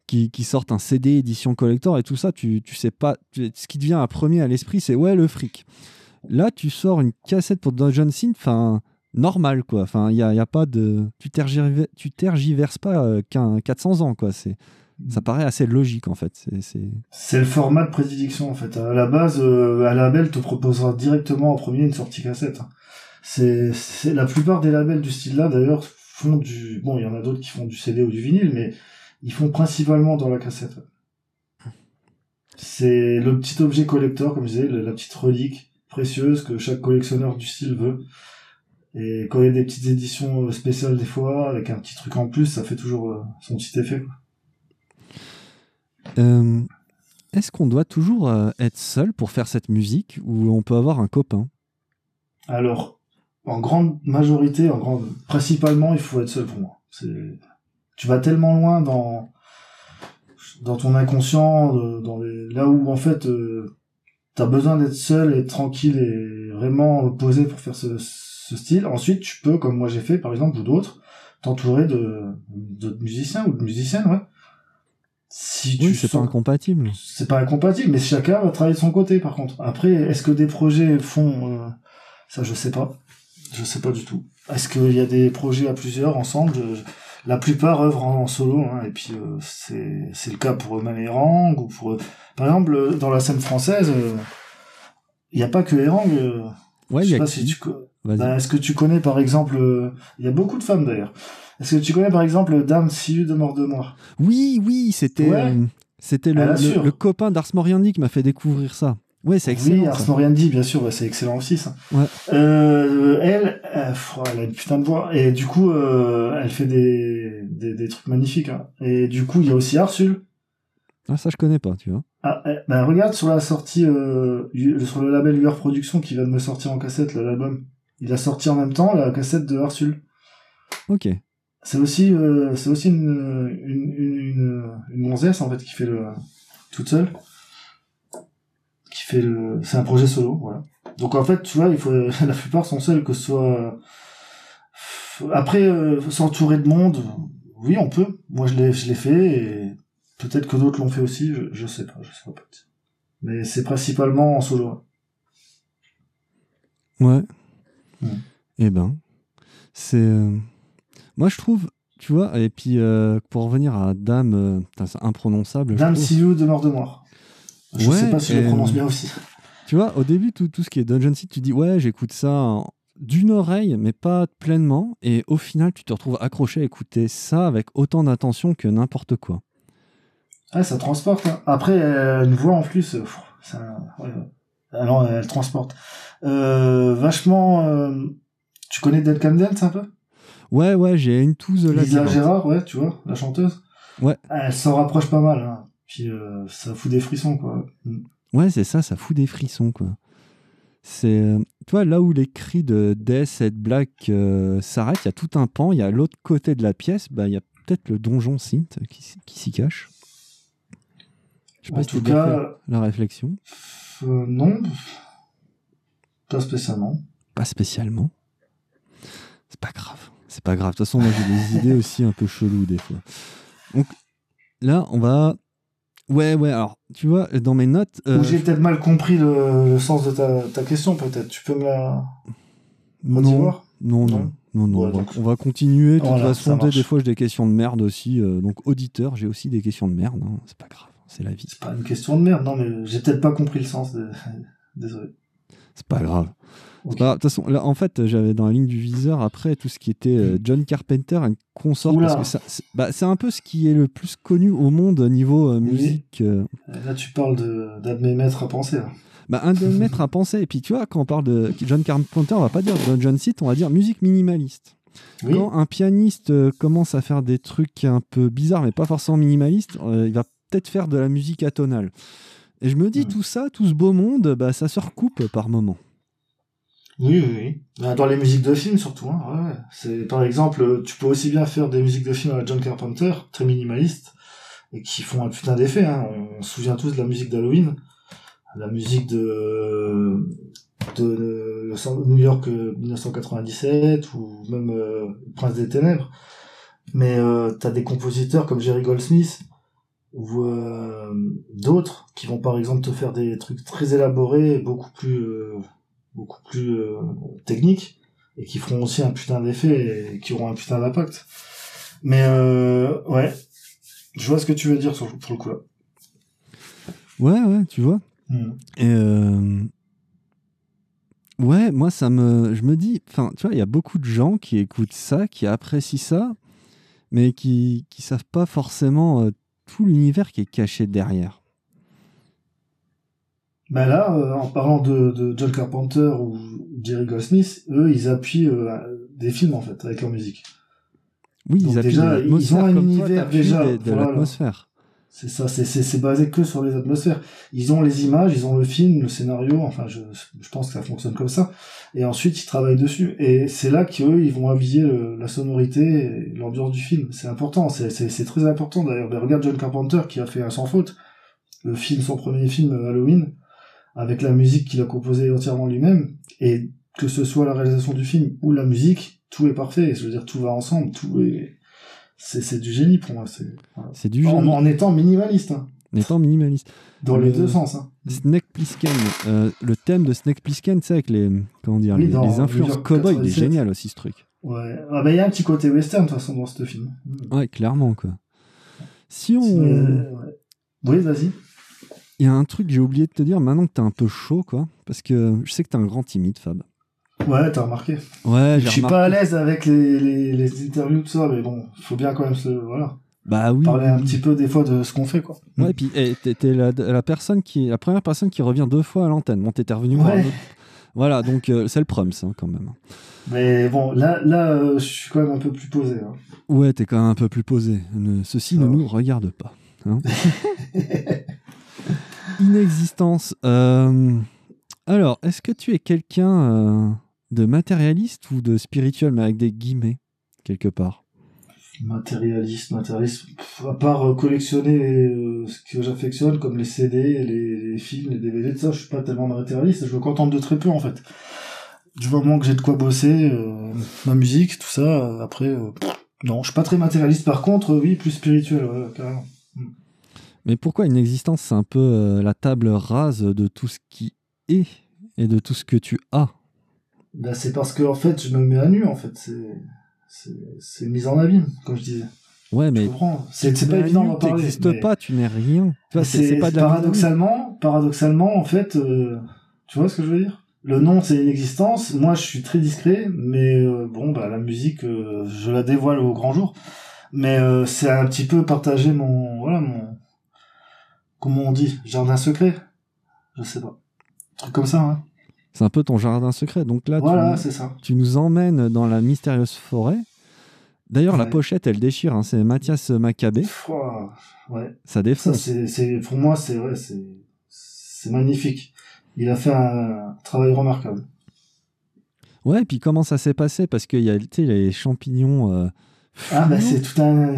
qui, qui sortent un CD édition collector et tout ça, tu, tu sais pas, tu- ce qui te vient à premier à l'esprit, c'est ouais, le fric. Là, tu sors une cassette pour Dungeon Synth, enfin, normal, quoi, enfin, il y a, y a pas de. Tu, tergiver- tu tergiverses pas euh, qu'un 400 ans, quoi, c'est. Ça paraît assez logique en fait. C'est, le format de prédilection en fait. À la base, euh, un label te proposera directement en premier une sortie cassette. C'est, c'est la plupart des labels du style là d'ailleurs font du. Bon, il y en a d'autres qui font du CD ou du vinyle, mais ils font principalement dans la cassette. C'est le petit objet collector, comme je disais, la petite relique précieuse que chaque collectionneur du style veut. Et quand il y a des petites éditions euh, spéciales des fois, avec un petit truc en plus, ça fait toujours euh, son petit effet. Euh, est-ce qu'on doit toujours être seul pour faire cette musique ou on peut avoir un copain? Alors, en grande majorité, en grande, principalement, il faut être seul pour moi. C'est, tu vas tellement loin dans, dans ton inconscient, euh, dans les, là où en fait, euh, t'as besoin d'être seul et tranquille et vraiment posé pour faire ce, ce style. Ensuite, tu peux, comme moi j'ai fait, par exemple, ou d'autres, t'entourer de, de musiciens ou de musiciennes, ouais. Si tu c'est pas incompatible. c'est pas incompatible, mais chacun va travailler de son côté, par contre. Après, est-ce que des projets font, euh, ça, je sais pas. Je sais pas du tout. Est-ce qu'il y a des projets à plusieurs ensemble Je- La plupart œuvrent en, en solo, hein, et puis euh, c'est c'est le cas pour Manerang ou pour, par exemple, euh, dans la scène française, euh, il n'y a pas que Erang. euh, Ouais, je sais a pas si tu bah, Est-ce que tu connais par exemple, il y a beaucoup de femmes d'ailleurs. Est-ce que tu connais par exemple Dame Siu de Mort de Moi Oui, oui, c'était Ouais. c'était le, Elle le, le copain d'Ars Moriendi qui m'a fait découvrir ça. Ouais, c'est excellent. Oui. Ars Moriendi, bien sûr, c'est excellent aussi ça. Ouais. Euh, elle, euh, pff, elle a une putain de voix et du coup, euh, elle fait des, des, des trucs magnifiques. Hein. Et du coup, il y a aussi Arsul. Ah, ça, je connais pas, tu vois. Ah, eh, ben regarde sur la sortie, euh, sur le label UR Productions qui vient de me sortir en cassette l'album. Il a sorti en même temps la cassette de Arsul. Ok. c'est aussi, c'est aussi une, une, une, une, en fait qui fait le toute seule, qui fait le, c'est un projet solo, voilà. Donc en fait, tu vois, il faut la plupart sont seuls, que ce soit après euh, s'entourer de monde. Oui, on peut. Moi, je l'ai, je l'ai fait et peut-être que d'autres l'ont fait aussi. Je, je sais pas, je sais pas. Mais c'est principalement en solo. Ouais. Hmm. Eh ben, c'est. Euh, moi, je trouve, tu vois, et puis euh, pour revenir à Dame, c'est imprononçable. Dame Siou de mort de mort. Je sais pas si je le prononce bien aussi. Tu vois, au début, tout, tout ce qui est Dungeon Seed, tu dis ouais, j'écoute ça d'une oreille, mais pas pleinement. Et au final, tu te retrouves accroché à écouter ça avec autant d'attention que n'importe quoi. Ah, ça transporte. Hein. Après, une voix en plus, euh, ça, alors elle transporte. Euh, vachement. Euh, tu connais Dead Candles un peu? Ouais, ouais, j'ai une touze là. Lisa Gérard, ouais, tu vois, la chanteuse? Ouais. Elle s'en rapproche pas mal. Hein. Puis ça fout des frissons, quoi. Mm. Ouais, c'est ça, ça fout des frissons, quoi. C'est, euh, tu vois, là où les cris de Death et Black euh, s'arrêtent, il y a tout un pan, il y a l'autre côté de la pièce, bah, il y a peut-être le donjon synth qui, qui s'y cache. Je sais pas en tout cas, la réflexion. Euh, non, pas spécialement. Pas spécialement. C'est pas grave. C'est pas grave. De toute façon, moi j'ai des idées aussi un peu cheloues des fois. Donc là, on va Ouais, ouais, alors, tu vois, dans mes notes. Ou euh, j'ai peut-être mal compris le, sens de ta, question, peut-être. Tu peux me la. Non, non, non, non, non, on, va, continuer. De toute façon, des fois, j'ai des questions de merde aussi. Euh, donc, auditeur, j'ai aussi des questions de merde. Hein, c'est pas grave, c'est la vie. C'est pas une question de merde, non, mais j'ai peut-être pas compris le sens. Désolé. C'est pas grave. De toute façon, là, en fait, j'avais dans la ligne du viseur après tout ce qui était euh, John Carpenter et consort, parce que bah, c'est un peu ce qui est le plus connu au monde niveau euh, musique. Euh. Là, tu parles d'un de, mes maîtres à penser. Bah, un de mes maîtres à penser. Et puis, tu vois, quand on parle de John Carpenter, on va pas dire John Seat, on va dire musique minimaliste. Quand un pianiste commence à faire des trucs un peu bizarres, mais pas forcément minimalistes, il va peut-être faire de la musique atonale. Et je me dis, hmm. tout ça, tout ce beau monde, bah, ça se recoupe par moments. Oui, oui, oui. Dans les musiques de films surtout. Hein, ouais. C'est par exemple, tu peux aussi bien faire des musiques de films à John Carpenter, très minimalistes, et qui font un putain d'effet. Hein. On se souvient tous de la musique d'Halloween, la musique de de New York 1997 euh, ou même euh, Prince des Ténèbres. Mais euh, t'as des compositeurs comme Jerry Goldsmith ou euh, d'autres qui vont par exemple te faire des trucs très élaborés, beaucoup plus beaucoup plus euh, techniques et qui feront aussi un putain d'effet et qui auront un putain d'impact. Mais euh, ouais, je vois ce que tu veux dire sur, pour le coup là. Ouais, ouais, tu vois. Hmm. Et euh... ouais, moi ça me, je me dis, enfin, tu vois, il y a beaucoup de gens qui écoutent ça, qui apprécient ça, mais qui qui savent pas forcément tout l'univers qui est caché derrière. Bah là, euh, en parlant de, de, John Carpenter ou Jerry Goldsmith, eux, ils appuient euh, des films en fait avec leur musique. Oui, ils appuient déjà, ils ont un univers déjà de, l'atmosphère. C'est ça, c'est basé que sur les atmosphères. Ils ont les images, ils ont le film, le scénario, enfin je, je pense que ça fonctionne comme ça. Et ensuite ils travaillent dessus. Et c'est là qu'eux, ils vont habiller la sonorité et l'ambiance du film. C'est important, c'est très important d'ailleurs. Ben, regarde John Carpenter qui a fait un sans faute, le film, son premier film Halloween avec la musique qu'il a composée entièrement lui-même, et que ce soit la réalisation du film ou la musique, tout est parfait. Je veux dire, tout va ensemble, tout est, c'est, du génie pour moi. C'est, c'est du génie. En, étant minimaliste. Hein. En étant minimaliste. Dans les deux sens. Hein. Snake Plissken, euh, le thème de Snake Plissken, tu sais, avec les, comment dire, les, influences cowboy, il est génial aussi ce truc. Ouais, ah bah il y a un petit côté western de toute façon dans ce film. Ouais, clairement quoi. Si on. Oui, vas-y. Il y a un truc que j'ai oublié de te dire maintenant que t'es un peu chaud, quoi. Parce que je sais que t'es un grand timide, Fab. Ouais, t'as remarqué. Ouais, Je suis pas à l'aise avec les, les, les, interviews, tout ça, mais bon, il faut bien quand même se. Voilà. Bah oui. Parler un petit peu des fois de ce qu'on fait, quoi. Ouais, et puis hey, t'es la, la, personne qui, la première personne qui revient deux fois à l'antenne. Bon, t'étais revenu ouais. Voilà, donc euh, c'est le proms, hein, quand même. Mais bon, là, là euh, je suis quand même un peu plus posé. Hein. Ouais, t'es quand même un peu plus posé. ceci ne nous regarde pas. Hein Inexistence. Euh, alors, est-ce que tu es quelqu'un euh, de matérialiste ou de spirituel, mais avec des guillemets, quelque part? Matérialiste, matérialiste. À part euh, collectionner ce que j'affectionne, comme les CD, les, films, les DVD, de ça, je suis pas tellement matérialiste. Je me contente de très peu, en fait. Du moment que j'ai de quoi bosser, ma musique, tout ça, après, non, je suis pas très matérialiste. Par contre, oui, plus spirituel, carrément. Mais pourquoi une existence, c'est un peu euh, la table rase de tout ce qui est et de tout ce que tu as? Bah, c'est parce que, en fait, je me mets à nu, en fait. C'est, une mise en abîme, comme je disais. Ouais, mais Tu comprends? C'est, pas évident d'en Tu parler. n'existes mais- pas, tu n'es rien. Tu c'est pas de paradoxalement, paradoxalement, en fait, euh, tu vois ce que je veux dire? Le nom, c'est une existence. Moi, je suis très discret, mais euh, bon, bah la musique, je la dévoile au grand jour. Mais c'est un petit peu partager mon, voilà, mon, comment on dit, jardin secret? Je sais pas, un truc comme ça. Hein. C'est un peu ton jardin secret. Donc là, tu- Voilà, c'est ça. tu, nous emmènes dans la mystérieuse forêt. D'ailleurs, la pochette, elle déchire. hein. C'est Mathias Maccabé. Ouais. Ça Ça, défonce. c'est, c'est, pour moi, c'est, ouais, c'est, magnifique. Il a fait un travail remarquable. Ouais, et puis comment ça s'est passé? Parce qu'il y a les champignons. euh, Ah, bah, c'est tout un,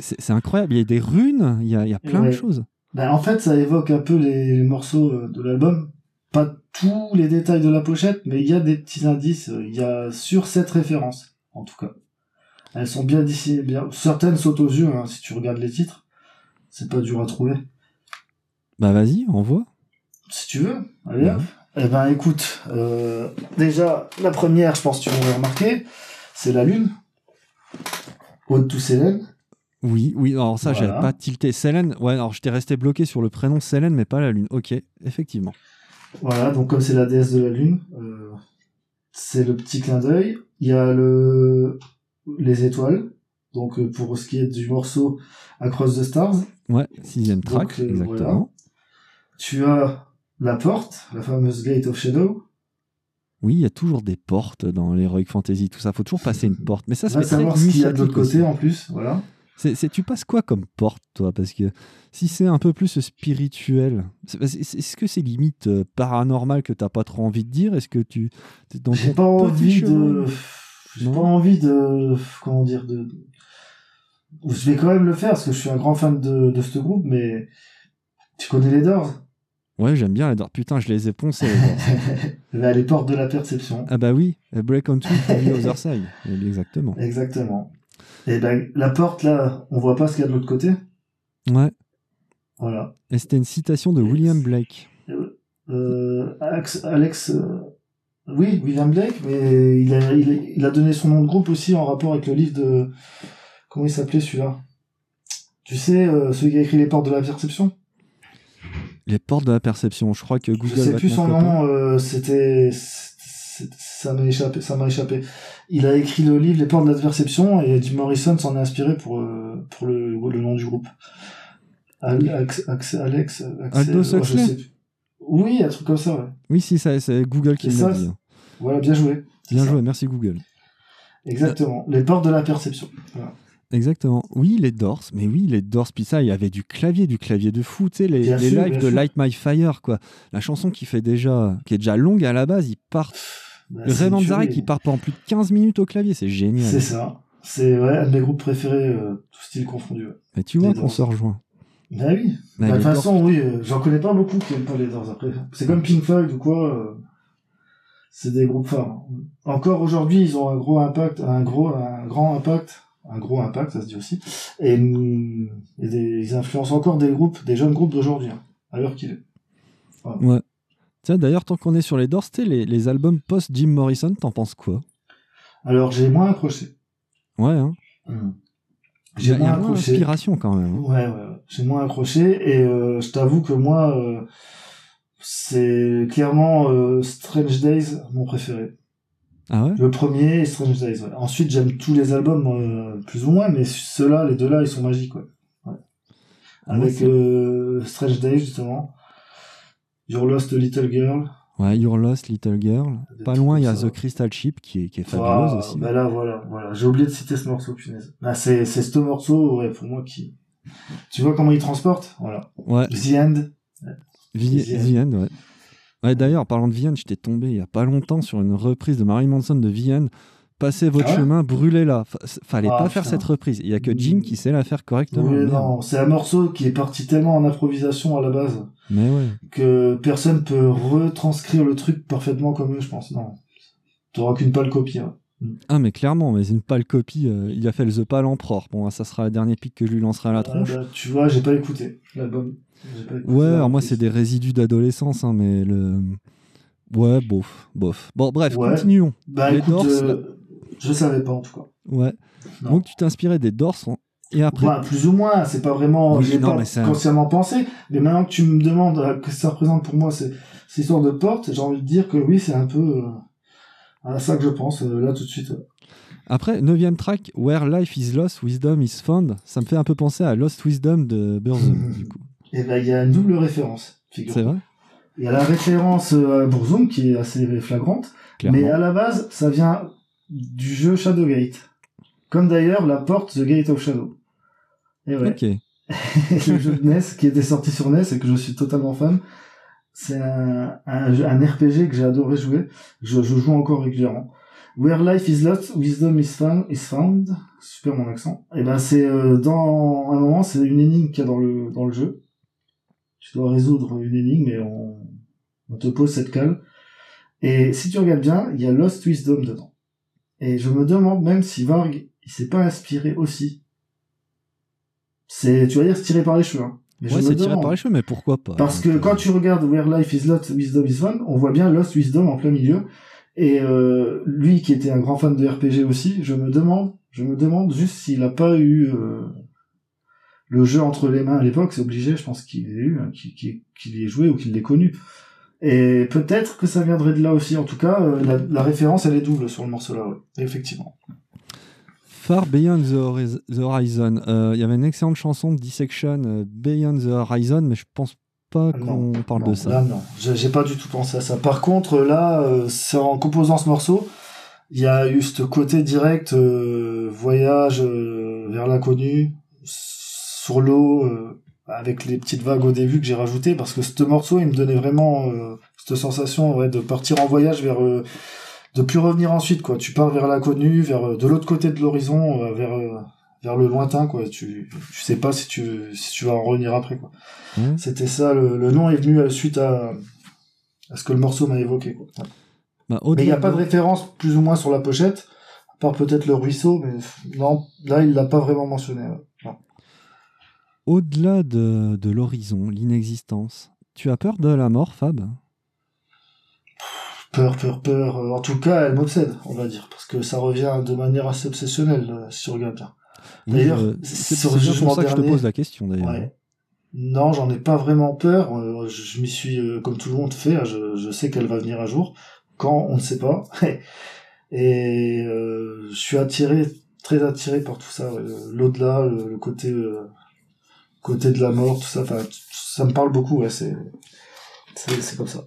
C'est- incroyable. Il y a des runes, il y a, il y a plein de choses. Ben, en fait, ça évoque un peu les, les morceaux euh, de l'album. Pas tous les détails de la pochette, mais il y a des petits indices. euh, Il y a sur cette référence, en tout cas. Elles sont bien d'ici, bien. Certaines sautent aux yeux, hein, si tu regardes les titres. C'est pas dur à trouver. Bah vas-y, envoie. Si tu veux, allez hop. Eh ben, écoute, euh, déjà, la première, je pense que tu l'aurais remarqué, c'est la lune. Ode to Célène. Oui, oui, alors ça, Voilà. j'avais pas tilté. Célène, ouais, alors j'étais resté bloqué sur le prénom Célène, mais pas la lune. Ok, effectivement. Voilà, donc comme c'est la déesse de la lune, euh, c'est le petit clin d'œil. Il y a le les étoiles. Donc euh, pour ce qui est du morceau Across the Stars, Ouais, sixième track, Donc, euh, exactement. tu as la porte, la fameuse Gate of Shadow. Oui, il y a toujours des portes dans l'Heroic Fantasy, tout ça. Faut toujours passer une porte. Mais ça, c'est savoir ce qu'il y a de l'autre côté en plus, voilà. C'est, tu passes quoi comme porte, toi? Parce que si c'est un peu plus spirituel, est-ce que c'est limite euh, paranormal que t'as pas trop envie de dire? Est-ce que tu dans J'ai pas envie de, j'ai pas envie de, comment dire, de, je vais quand même le faire parce que je suis un grand fan de, de ce groupe, mais tu connais les Doors? Ouais, j'aime bien les Doors. Putain, je les ai poncés. les. Là, les portes de la perception. ah bah oui, a Break on to the Other Side. Exactement. Exactement. Et ben, la porte, là, on voit pas ce qu'il y a de l'autre côté. Ouais. Voilà. Et c'était une citation de William Blake. Euh, Alex, Alex euh, oui, William Blake, mais il a, il, a, il a donné son nom de groupe aussi en rapport avec le livre de, comment il s'appelait celui-là? Tu sais, euh, celui qui a écrit Les Portes de la Perception? Les portes de la perception. Je crois que Google Je sais va plus son nom, c'était, ça m'a échappé, ça m'a échappé. Il a écrit le livre Les Portes de la Perception et Jim Morrison s'en est inspiré pour, euh, pour le, le nom du groupe. Alex, Alex, Alex, oh, je sais plus. Oui, un truc comme ça, ouais. Oui, si, ça- c'est Google qui l'a dit. hein. Voilà, bien joué. Bien ça. joué, merci Google. Exactement. Les portes de la perception. Voilà. Exactement. Oui, les Doors, mais oui, les Doors, puis ça, il y avait du clavier, du clavier de fou, tu sais, les, les sûr, lives de sûr. Light My Fire, quoi. La chanson qui fait déjà, qui est déjà longue à la base, il part, Bah, le Ray Manzarek qui part pendant plus de 15 minutes au clavier, c'est génial. C'est ça. C'est ouais, un de mes groupes préférés, euh, tout style confondu. ouais. Mais tu vois qu'on se rejoint. Bah oui. Mais Bah, de toute Doors- façon, oui, euh, j'en connais pas beaucoup qui aiment pas les Doors après. C'est comme Pink Floyd ou quoi. euh, c'est des groupes phares. Encore aujourd'hui, ils ont un gros impact, un gros, un grand impact, un gros impact, ça se dit aussi. Et, et des- ils influencent encore des groupes, des jeunes groupes d'aujourd'hui, hein, à l'heure qu'il est. Ouais. Tiens, d'ailleurs, tant qu'on est sur les Doors, les, les albums post-Jim Morrison, t'en penses quoi? Alors, j'ai moins accroché. Ouais, hein. Y J'ai moins accroché. d'inspiration quand même. hein. Ouais, ouais, ouais. j'ai moins accroché et euh, je t'avoue que moi, euh, c'est clairement euh, Strange Days mon préféré. Ah ouais? Le premier et Strange Days. Ouais. Ensuite, j'aime tous les albums plus ou moins, mais ceux-là, les deux-là, ils sont magiques. Ouais. Ouais. Ah, Avec Strange Days justement, Your Lost Little Girl. Ouais, Your Lost Little Girl. Des Pas loin, il y a ça. The Crystal Ship qui est, qui est fabuleuse Ah, aussi. bah là, voilà, voilà. J'ai oublié de citer ce morceau, punaise. Ah, c'est, c'est ce morceau, ouais, pour moi qui. Tu vois comment il transporte? Voilà. Ouais, The End. The The End, ouais. Ouais, d'ailleurs, parlant de The End, j'étais tombé il y a pas longtemps sur une reprise de Marilyn Manson de The End. Passez votre Ah ouais chemin, brûlez-la. Fa- Fallait Ah, pas faire putain. cette reprise. Il y a que Jim qui sait la faire correctement. Oui, non, c'est un morceau qui est parti tellement en improvisation à la base Mais ouais. que personne peut retranscrire le truc parfaitement comme eux, je pense. Non. T'auras qu'une pâle copie. hein. Ah, mais clairement, mais une pâle copie. euh, il a fait le The Pal Emperor. Bon, ça sera le dernier pic que je lui lancerai à la Ah, tronche. bah, tu vois, j'ai pas écouté l'album. Ouais, alors moi, c'est des résidus d'adolescence, hein, mais le. Ouais, bof, bof. Bon, bref, Ouais. continuons. Bah les écoute, euh, je savais pas en tout cas. Ouais. Non. Donc, tu t'es inspiré des Doors. Et après. Bah, plus ou moins, c'est pas vraiment, Oui, j'ai pas consciemment pensé, mais maintenant que tu me demandes euh, que ça représente pour moi ces, ces histoires de porte, j'ai envie de dire que oui, c'est un peu euh, à ça que je pense, euh, là tout de suite. ouais. Après, neuvième track, Where Life is Lost, Wisdom is Found. Ça me fait un peu penser à Lost Wisdom de Burzum, du coup. Et ben, il y a une double référence. C'est vrai Il y a la référence à Burzum qui est assez flagrante, Clairement. mais à la base, ça vient du jeu Shadowgate. Comme d'ailleurs la porte The Gate of Shadow. Et ouais. Ok. le jeu de NES qui était sorti sur NES et que je suis totalement fan. C'est un, un, RPG que j'ai adoré jouer. Je, je joue encore régulièrement. Where life is lost, wisdom is found. Is found. Super mon accent. Et ben c'est euh, dans un moment, c'est une énigme qu'il y a dans le dans le jeu. Tu dois résoudre une énigme et on, on te pose cette cale. Et si tu regardes bien, il y a Lost Wisdom dedans. Et je me demande même si Varg, il s'est pas inspiré aussi. C'est, tu vas dire, c'est tiré par les cheveux. Hein. Mais Ouais, c'est tiré par les cheveux, mais pourquoi pas Parce Donc, que quand tu regardes Where Life is Lost, Wisdom is Found, on voit bien Lost Wisdom en plein milieu. Et euh, lui, qui était un grand fan de RPG aussi, je me demande, je me demande juste s'il a pas eu euh, le jeu entre les mains à l'époque. C'est obligé, je pense qu'il l'ait eu, hein, qu'il qu'il y ait joué ou qu'il l'ait connu. Et peut-être que ça viendrait de là aussi. En tout cas, euh, la, la référence, elle est double sur le morceau-là. Ouais. Effectivement. Far Beyond the, Horiz- the Horizon. Euh, Il y avait une excellente chanson de Dissection, euh, Beyond the Horizon, mais je pense pas Ah, qu'on parle Non, de ça. Là, non. J'ai pas du tout pensé à ça. Par contre, là, en composant ce morceau, il y a eu ce côté direct, voyage vers l'inconnu, sur l'eau, avec les petites vagues au début que j'ai rajoutées, parce que ce morceau, il me donnait vraiment euh, cette sensation ouais, de partir en voyage vers... euh, de plus revenir ensuite, quoi. Tu pars vers l'inconnu, vers euh, de l'autre côté de l'horizon, euh, vers... euh, vers le lointain, quoi. Tu, tu sais pas si tu, si tu vas en revenir après, quoi. Ouais. C'était ça, le, le nom est venu suite à, à ce que le morceau m'a évoqué. Quoi. Bah, Mais il n'y a pas de de- référence plus ou moins sur la pochette, à part peut-être le ruisseau, mais non, là il l'a pas vraiment mentionné. ouais. Au-delà de, de l'horizon, l'inexistence, tu as peur de la mort, Fab? Peur, peur, peur. euh, En tout cas, elle m'obsède, on va dire, parce que ça revient de manière assez obsessionnelle, euh, si tu regardes bien. D'ailleurs, Euh, c'est pour ça que je te dernier- pose la question, d'ailleurs. Ouais. Non, j'en ai pas vraiment peur. Je, m'y suis, comme tout le monde fait, hein, je, je sais qu'elle va venir un jour. Quand, on ne sait pas. Et euh, je suis attiré, très attiré par tout ça. L'au-delà, le, le côté, euh, côté de la mort, tout ça. Enfin, ça me parle beaucoup. Ouais, c'est, c'est, c'est comme ça.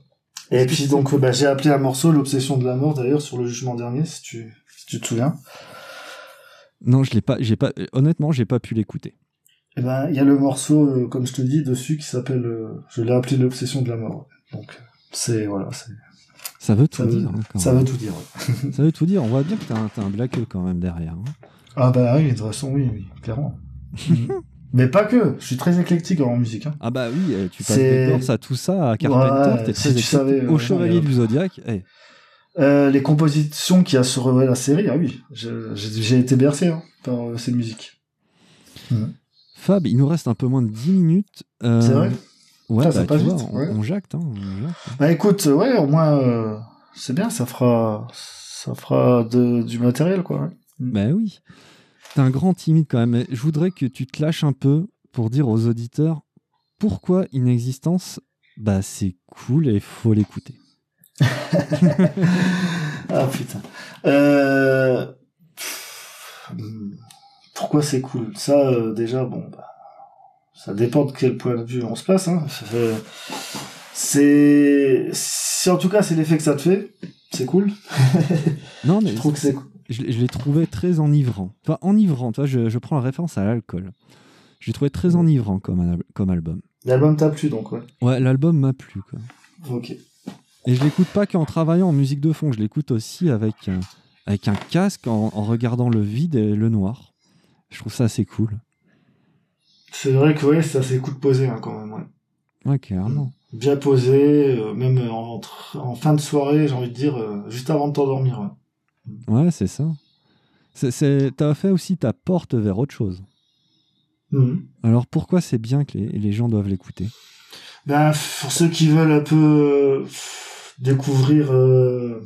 Et puis donc, bah, j'ai appelé un morceau l'obsession de la mort d'ailleurs sur le jugement dernier, si tu, si tu te souviens. Non, je l'ai pas, j'ai pas, honnêtement, j'ai pas pu l'écouter. Eh ben, il y a le morceau, euh, comme je te dis, dessus qui s'appelle, euh, je l'ai appelé l'obsession de la mort. Donc, c'est, voilà, c'est, Ça veut tout Ça veut- dire. hein, ça veut tout dire. ouais. Ça veut tout dire. On voit bien que t'as un, t'as un black quand même derrière. hein. Ah bah oui, de toute façon, oui, oui, clairement. Mais pas que, je suis très éclectique en musique. Hein. Ah bah oui, eh, tu passes des Doors à tout ça, à Carpenter, Ouais, t'es si très tu excité. savais, Au euh, Chevalier du Zodiac. eh, Euh, les compositions qu'il y a sur euh, la série, ah oui, j'ai été bercé hein, par euh, ces musiques. Fab, il nous reste un peu moins de 10 minutes. Euh, C'est vrai? Ouais, Ça, ça bah, passe tu vois, vite, on, ouais. on jacte, hein, on jacte. Bah écoute, euh, ouais, au moins, euh, c'est bien, ça fera, ça fera de, du matériel, quoi. Bah oui. T'es un grand timide quand même. mais Je voudrais que tu te lâches un peu pour dire aux auditeurs pourquoi Inexistence, bah c'est cool et faut l'écouter. ah putain. Euh... Pourquoi c'est cool? Ça, euh, déjà, bon, bah, ça dépend de quel point de vue on se place. Hein. Fait- C'est, si en tout cas c'est l'effet que ça te fait, c'est cool. Non, mais Je trouve que c'est cool. Je, l'ai- je l'ai trouvé très enivrant. Enfin, enivrant, tu vois, je, je prends la référence à l'alcool. Je l'ai trouvé très enivrant comme, un comme album. L'album t'a plu donc, ouais. Ouais, l'album m'a plu. Quoi. Ok. Et je l'écoute pas qu'en travaillant en musique de fond, je l'écoute aussi avec, euh, avec un casque en, en regardant le vide et le noir. Je trouve ça assez cool. C'est vrai que ouais, c'est assez cool de poser hein, quand même. Ouais. Ouais, carrément. Bien posé, euh, même en, en fin de soirée, j'ai envie de dire, euh, juste avant de t'endormir. Ouais. Ouais, c'est ça. C'est. T'as fait aussi ta porte vers autre chose. Mhm. Alors pourquoi c'est bien que les, les gens doivent l'écouter? Ben, pour ceux qui veulent un peu euh, découvrir euh,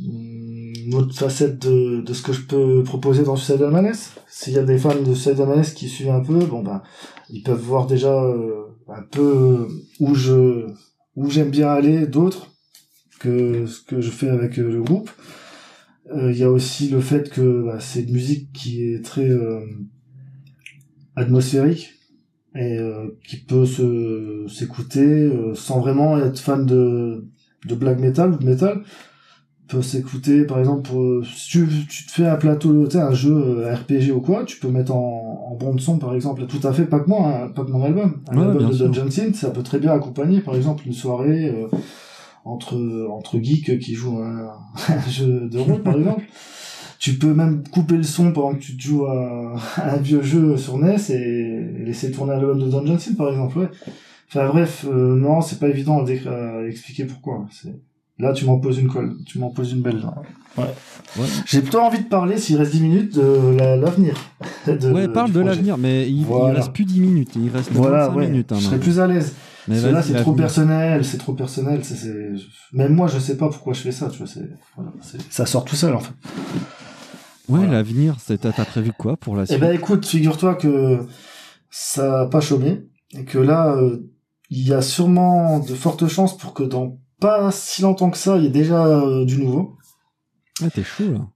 une autre facette de, de ce que je peux proposer dans Suicide Almanes, s'il y a des fans de Suicide Almanes qui suivent un peu, bon ben, ils peuvent voir déjà euh, un peu où je où j'aime bien aller, d'autres que ce que je fais avec euh, le groupe. Euh, Il y a aussi le fait que bah, c'est une musique qui est très euh, atmosphérique et euh, qui peut se s'écouter euh, sans vraiment être fan de de black metal ou de metal peut s'écouter par exemple pour, si tu, tu te fais un plateau tu un jeu euh, RPG ou quoi tu peux mettre en, en bande son par exemple tout à fait pas que moi hein, pas que mon album un Ouais, album de. Dungeon Synth ça peut très bien accompagner par exemple une soirée euh, entre entre geeks qui jouent à un, jeu de rôle par exemple tu peux même couper le son pendant que tu te joues à, à un vieux jeu sur NES et laisser tourner l'album de Dungeon Synth par exemple ouais enfin bref euh, non c'est pas évident à, expliquer pourquoi c'est là tu m'en poses une colle tu m'en poses une belle là. Ouais. j'ai plutôt envie de parler s'il reste 10 minutes de la- l'avenir de- Ouais, parle de l'avenir, mais il, il Voilà. reste plus 10 minutes, il reste voilà 25 ouais minutes. hein, je serais plus à l'aise Mais vas-y, c'est trop personnel c'est trop personnel c'est même moi je sais pas pourquoi je fais ça tu vois c'est voilà, ça sort tout seul en fait Ouais, Voilà. l'avenir, c'est- t'as prévu quoi pour la Eh suite? ben écoute, figure-toi que ça a pas chômé et que là, euh, il y a sûrement de fortes chances pour que dans pas si longtemps que ça, il y ait déjà euh, du nouveau. Ouais, t'es chaud là.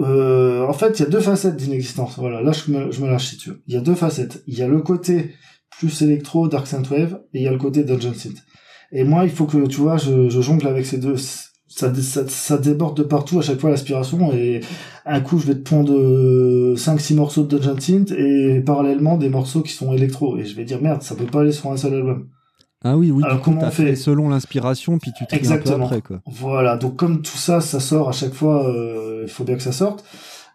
Euh, en fait, il y a deux facettes d'inexistence. Voilà, là je me, je me lâche si tu veux. Il y a deux facettes. Il y a le côté plus électro, Dark Synthwave, et il y a le côté Dungeon Synth. Et moi, il faut que, tu vois, je, je jongle avec ces deux. Ça, ça, ça déborde de partout à chaque fois l'aspiration, et un coup, je vais te pondre 5-6 morceaux de Dungeon Synth, et parallèlement des morceaux qui sont électro. Et je vais dire, merde, ça peut pas aller sur un seul album. Ah oui, oui, Alors, coup, comment on fait fait selon l'inspiration, puis tu tries un peu après, quoi. Voilà, donc comme tout ça, ça sort à chaque fois, euh, il faut bien que ça sorte.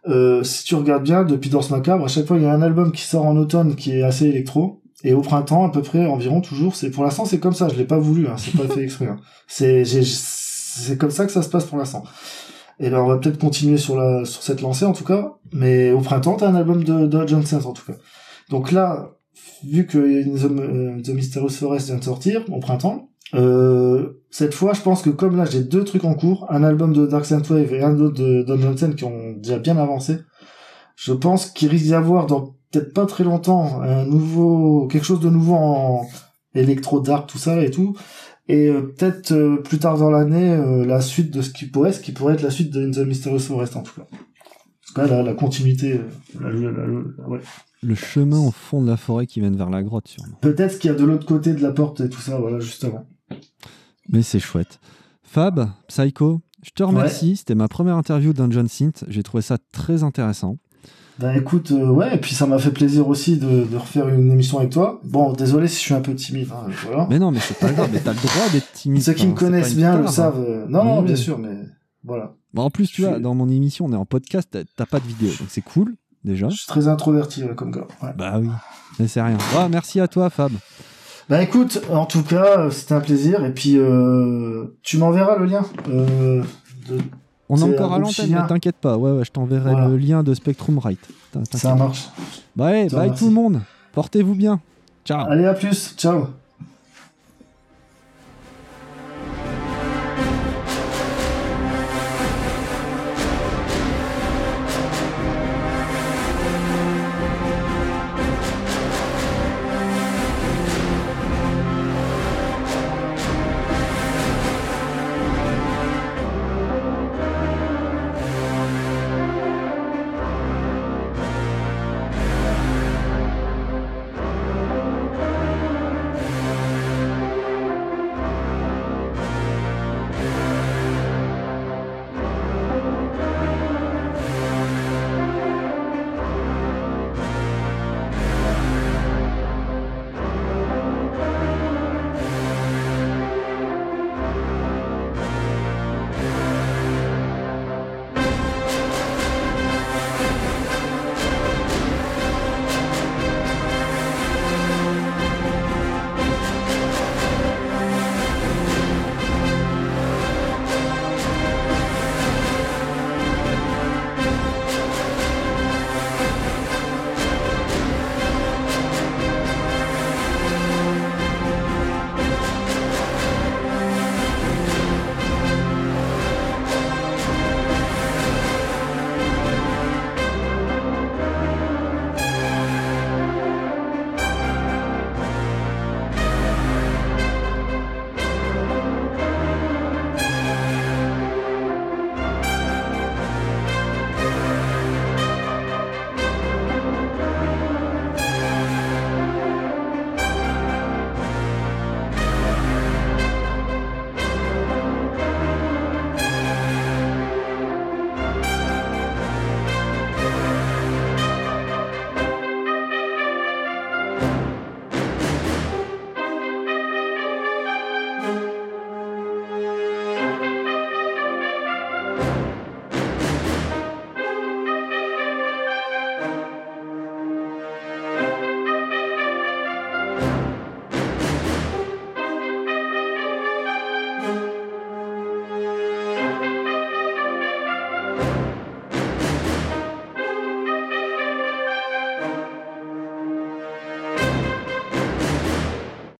Euh, si tu regardes bien, depuis Danse Macabre, à chaque fois, il y a un album qui sort en automne qui est assez électro. Et au printemps, à peu près, environ, toujours, c'est, pour l'instant, c'est comme ça, je l'ai pas voulu, hein, c'est pas fait exprès, hein. C'est, c'est comme ça que ça se passe pour l'instant. Et ben, on va peut-être continuer sur la, sur cette lancée, en tout cas. Mais au printemps, t'as un album de, de John Saints, en tout cas. Donc là, vu que The, euh, The Mysterious Forest vient de sortir, au printemps, euh, cette fois, je pense que comme là, j'ai deux trucs en cours, un album de Dark Wave et un autre de Don Johnson qui ont déjà bien avancé, je pense qu'il risque d'y avoir dans peut-être pas très longtemps un nouveau, quelque chose de nouveau en électro dark, tout ça et tout. Et euh, peut-être euh, plus tard dans l'année, euh, la suite de ce qui pourrait, ce qui pourrait être la suite de In the Mysterious Forest en tout cas. En tout cas, la, la continuité, la- la- la- la- ouais. Le chemin au fond de la forêt qui mène vers la grotte, sûrement. Peut-être qu'il y a de l'autre côté de la porte et tout ça, voilà, justement. Mais c'est chouette. Fab, Psycho, je te remercie. C'était ma première interview d'Ungeon Synth. J'ai trouvé ça très intéressant. Ben écoute, euh, ouais, et puis ça m'a fait plaisir aussi de, de refaire une émission avec toi. Bon, désolé si je suis un peu timide, hein, voilà. Mais non, mais c'est pas grave, mais t'as le droit d'être timide. Ceux qui me connaissent bien le hein. savent. euh, Non, non, oui. bien sûr, mais voilà. Bon, en plus, tu Je vois, suis- dans mon émission, on est en podcast, t'as- pas de vidéo, donc c'est cool, déjà. Je suis très introverti ouais, comme gars. Ouais. Bah oui, mais c'est rien. Ah, merci à toi, Fab. Ben écoute, en tout cas, euh, c'était un plaisir. Et puis, euh, tu m'enverras le lien. Euh, de... On est encore à l'antenne, mais t'inquiète pas. Ouais, ouais, je t'enverrai Voilà. le lien de Spectrum Right. Ça marche. Bye, Ça bye tout le monde. Portez-vous bien. Ciao. Allez, à plus. Ciao.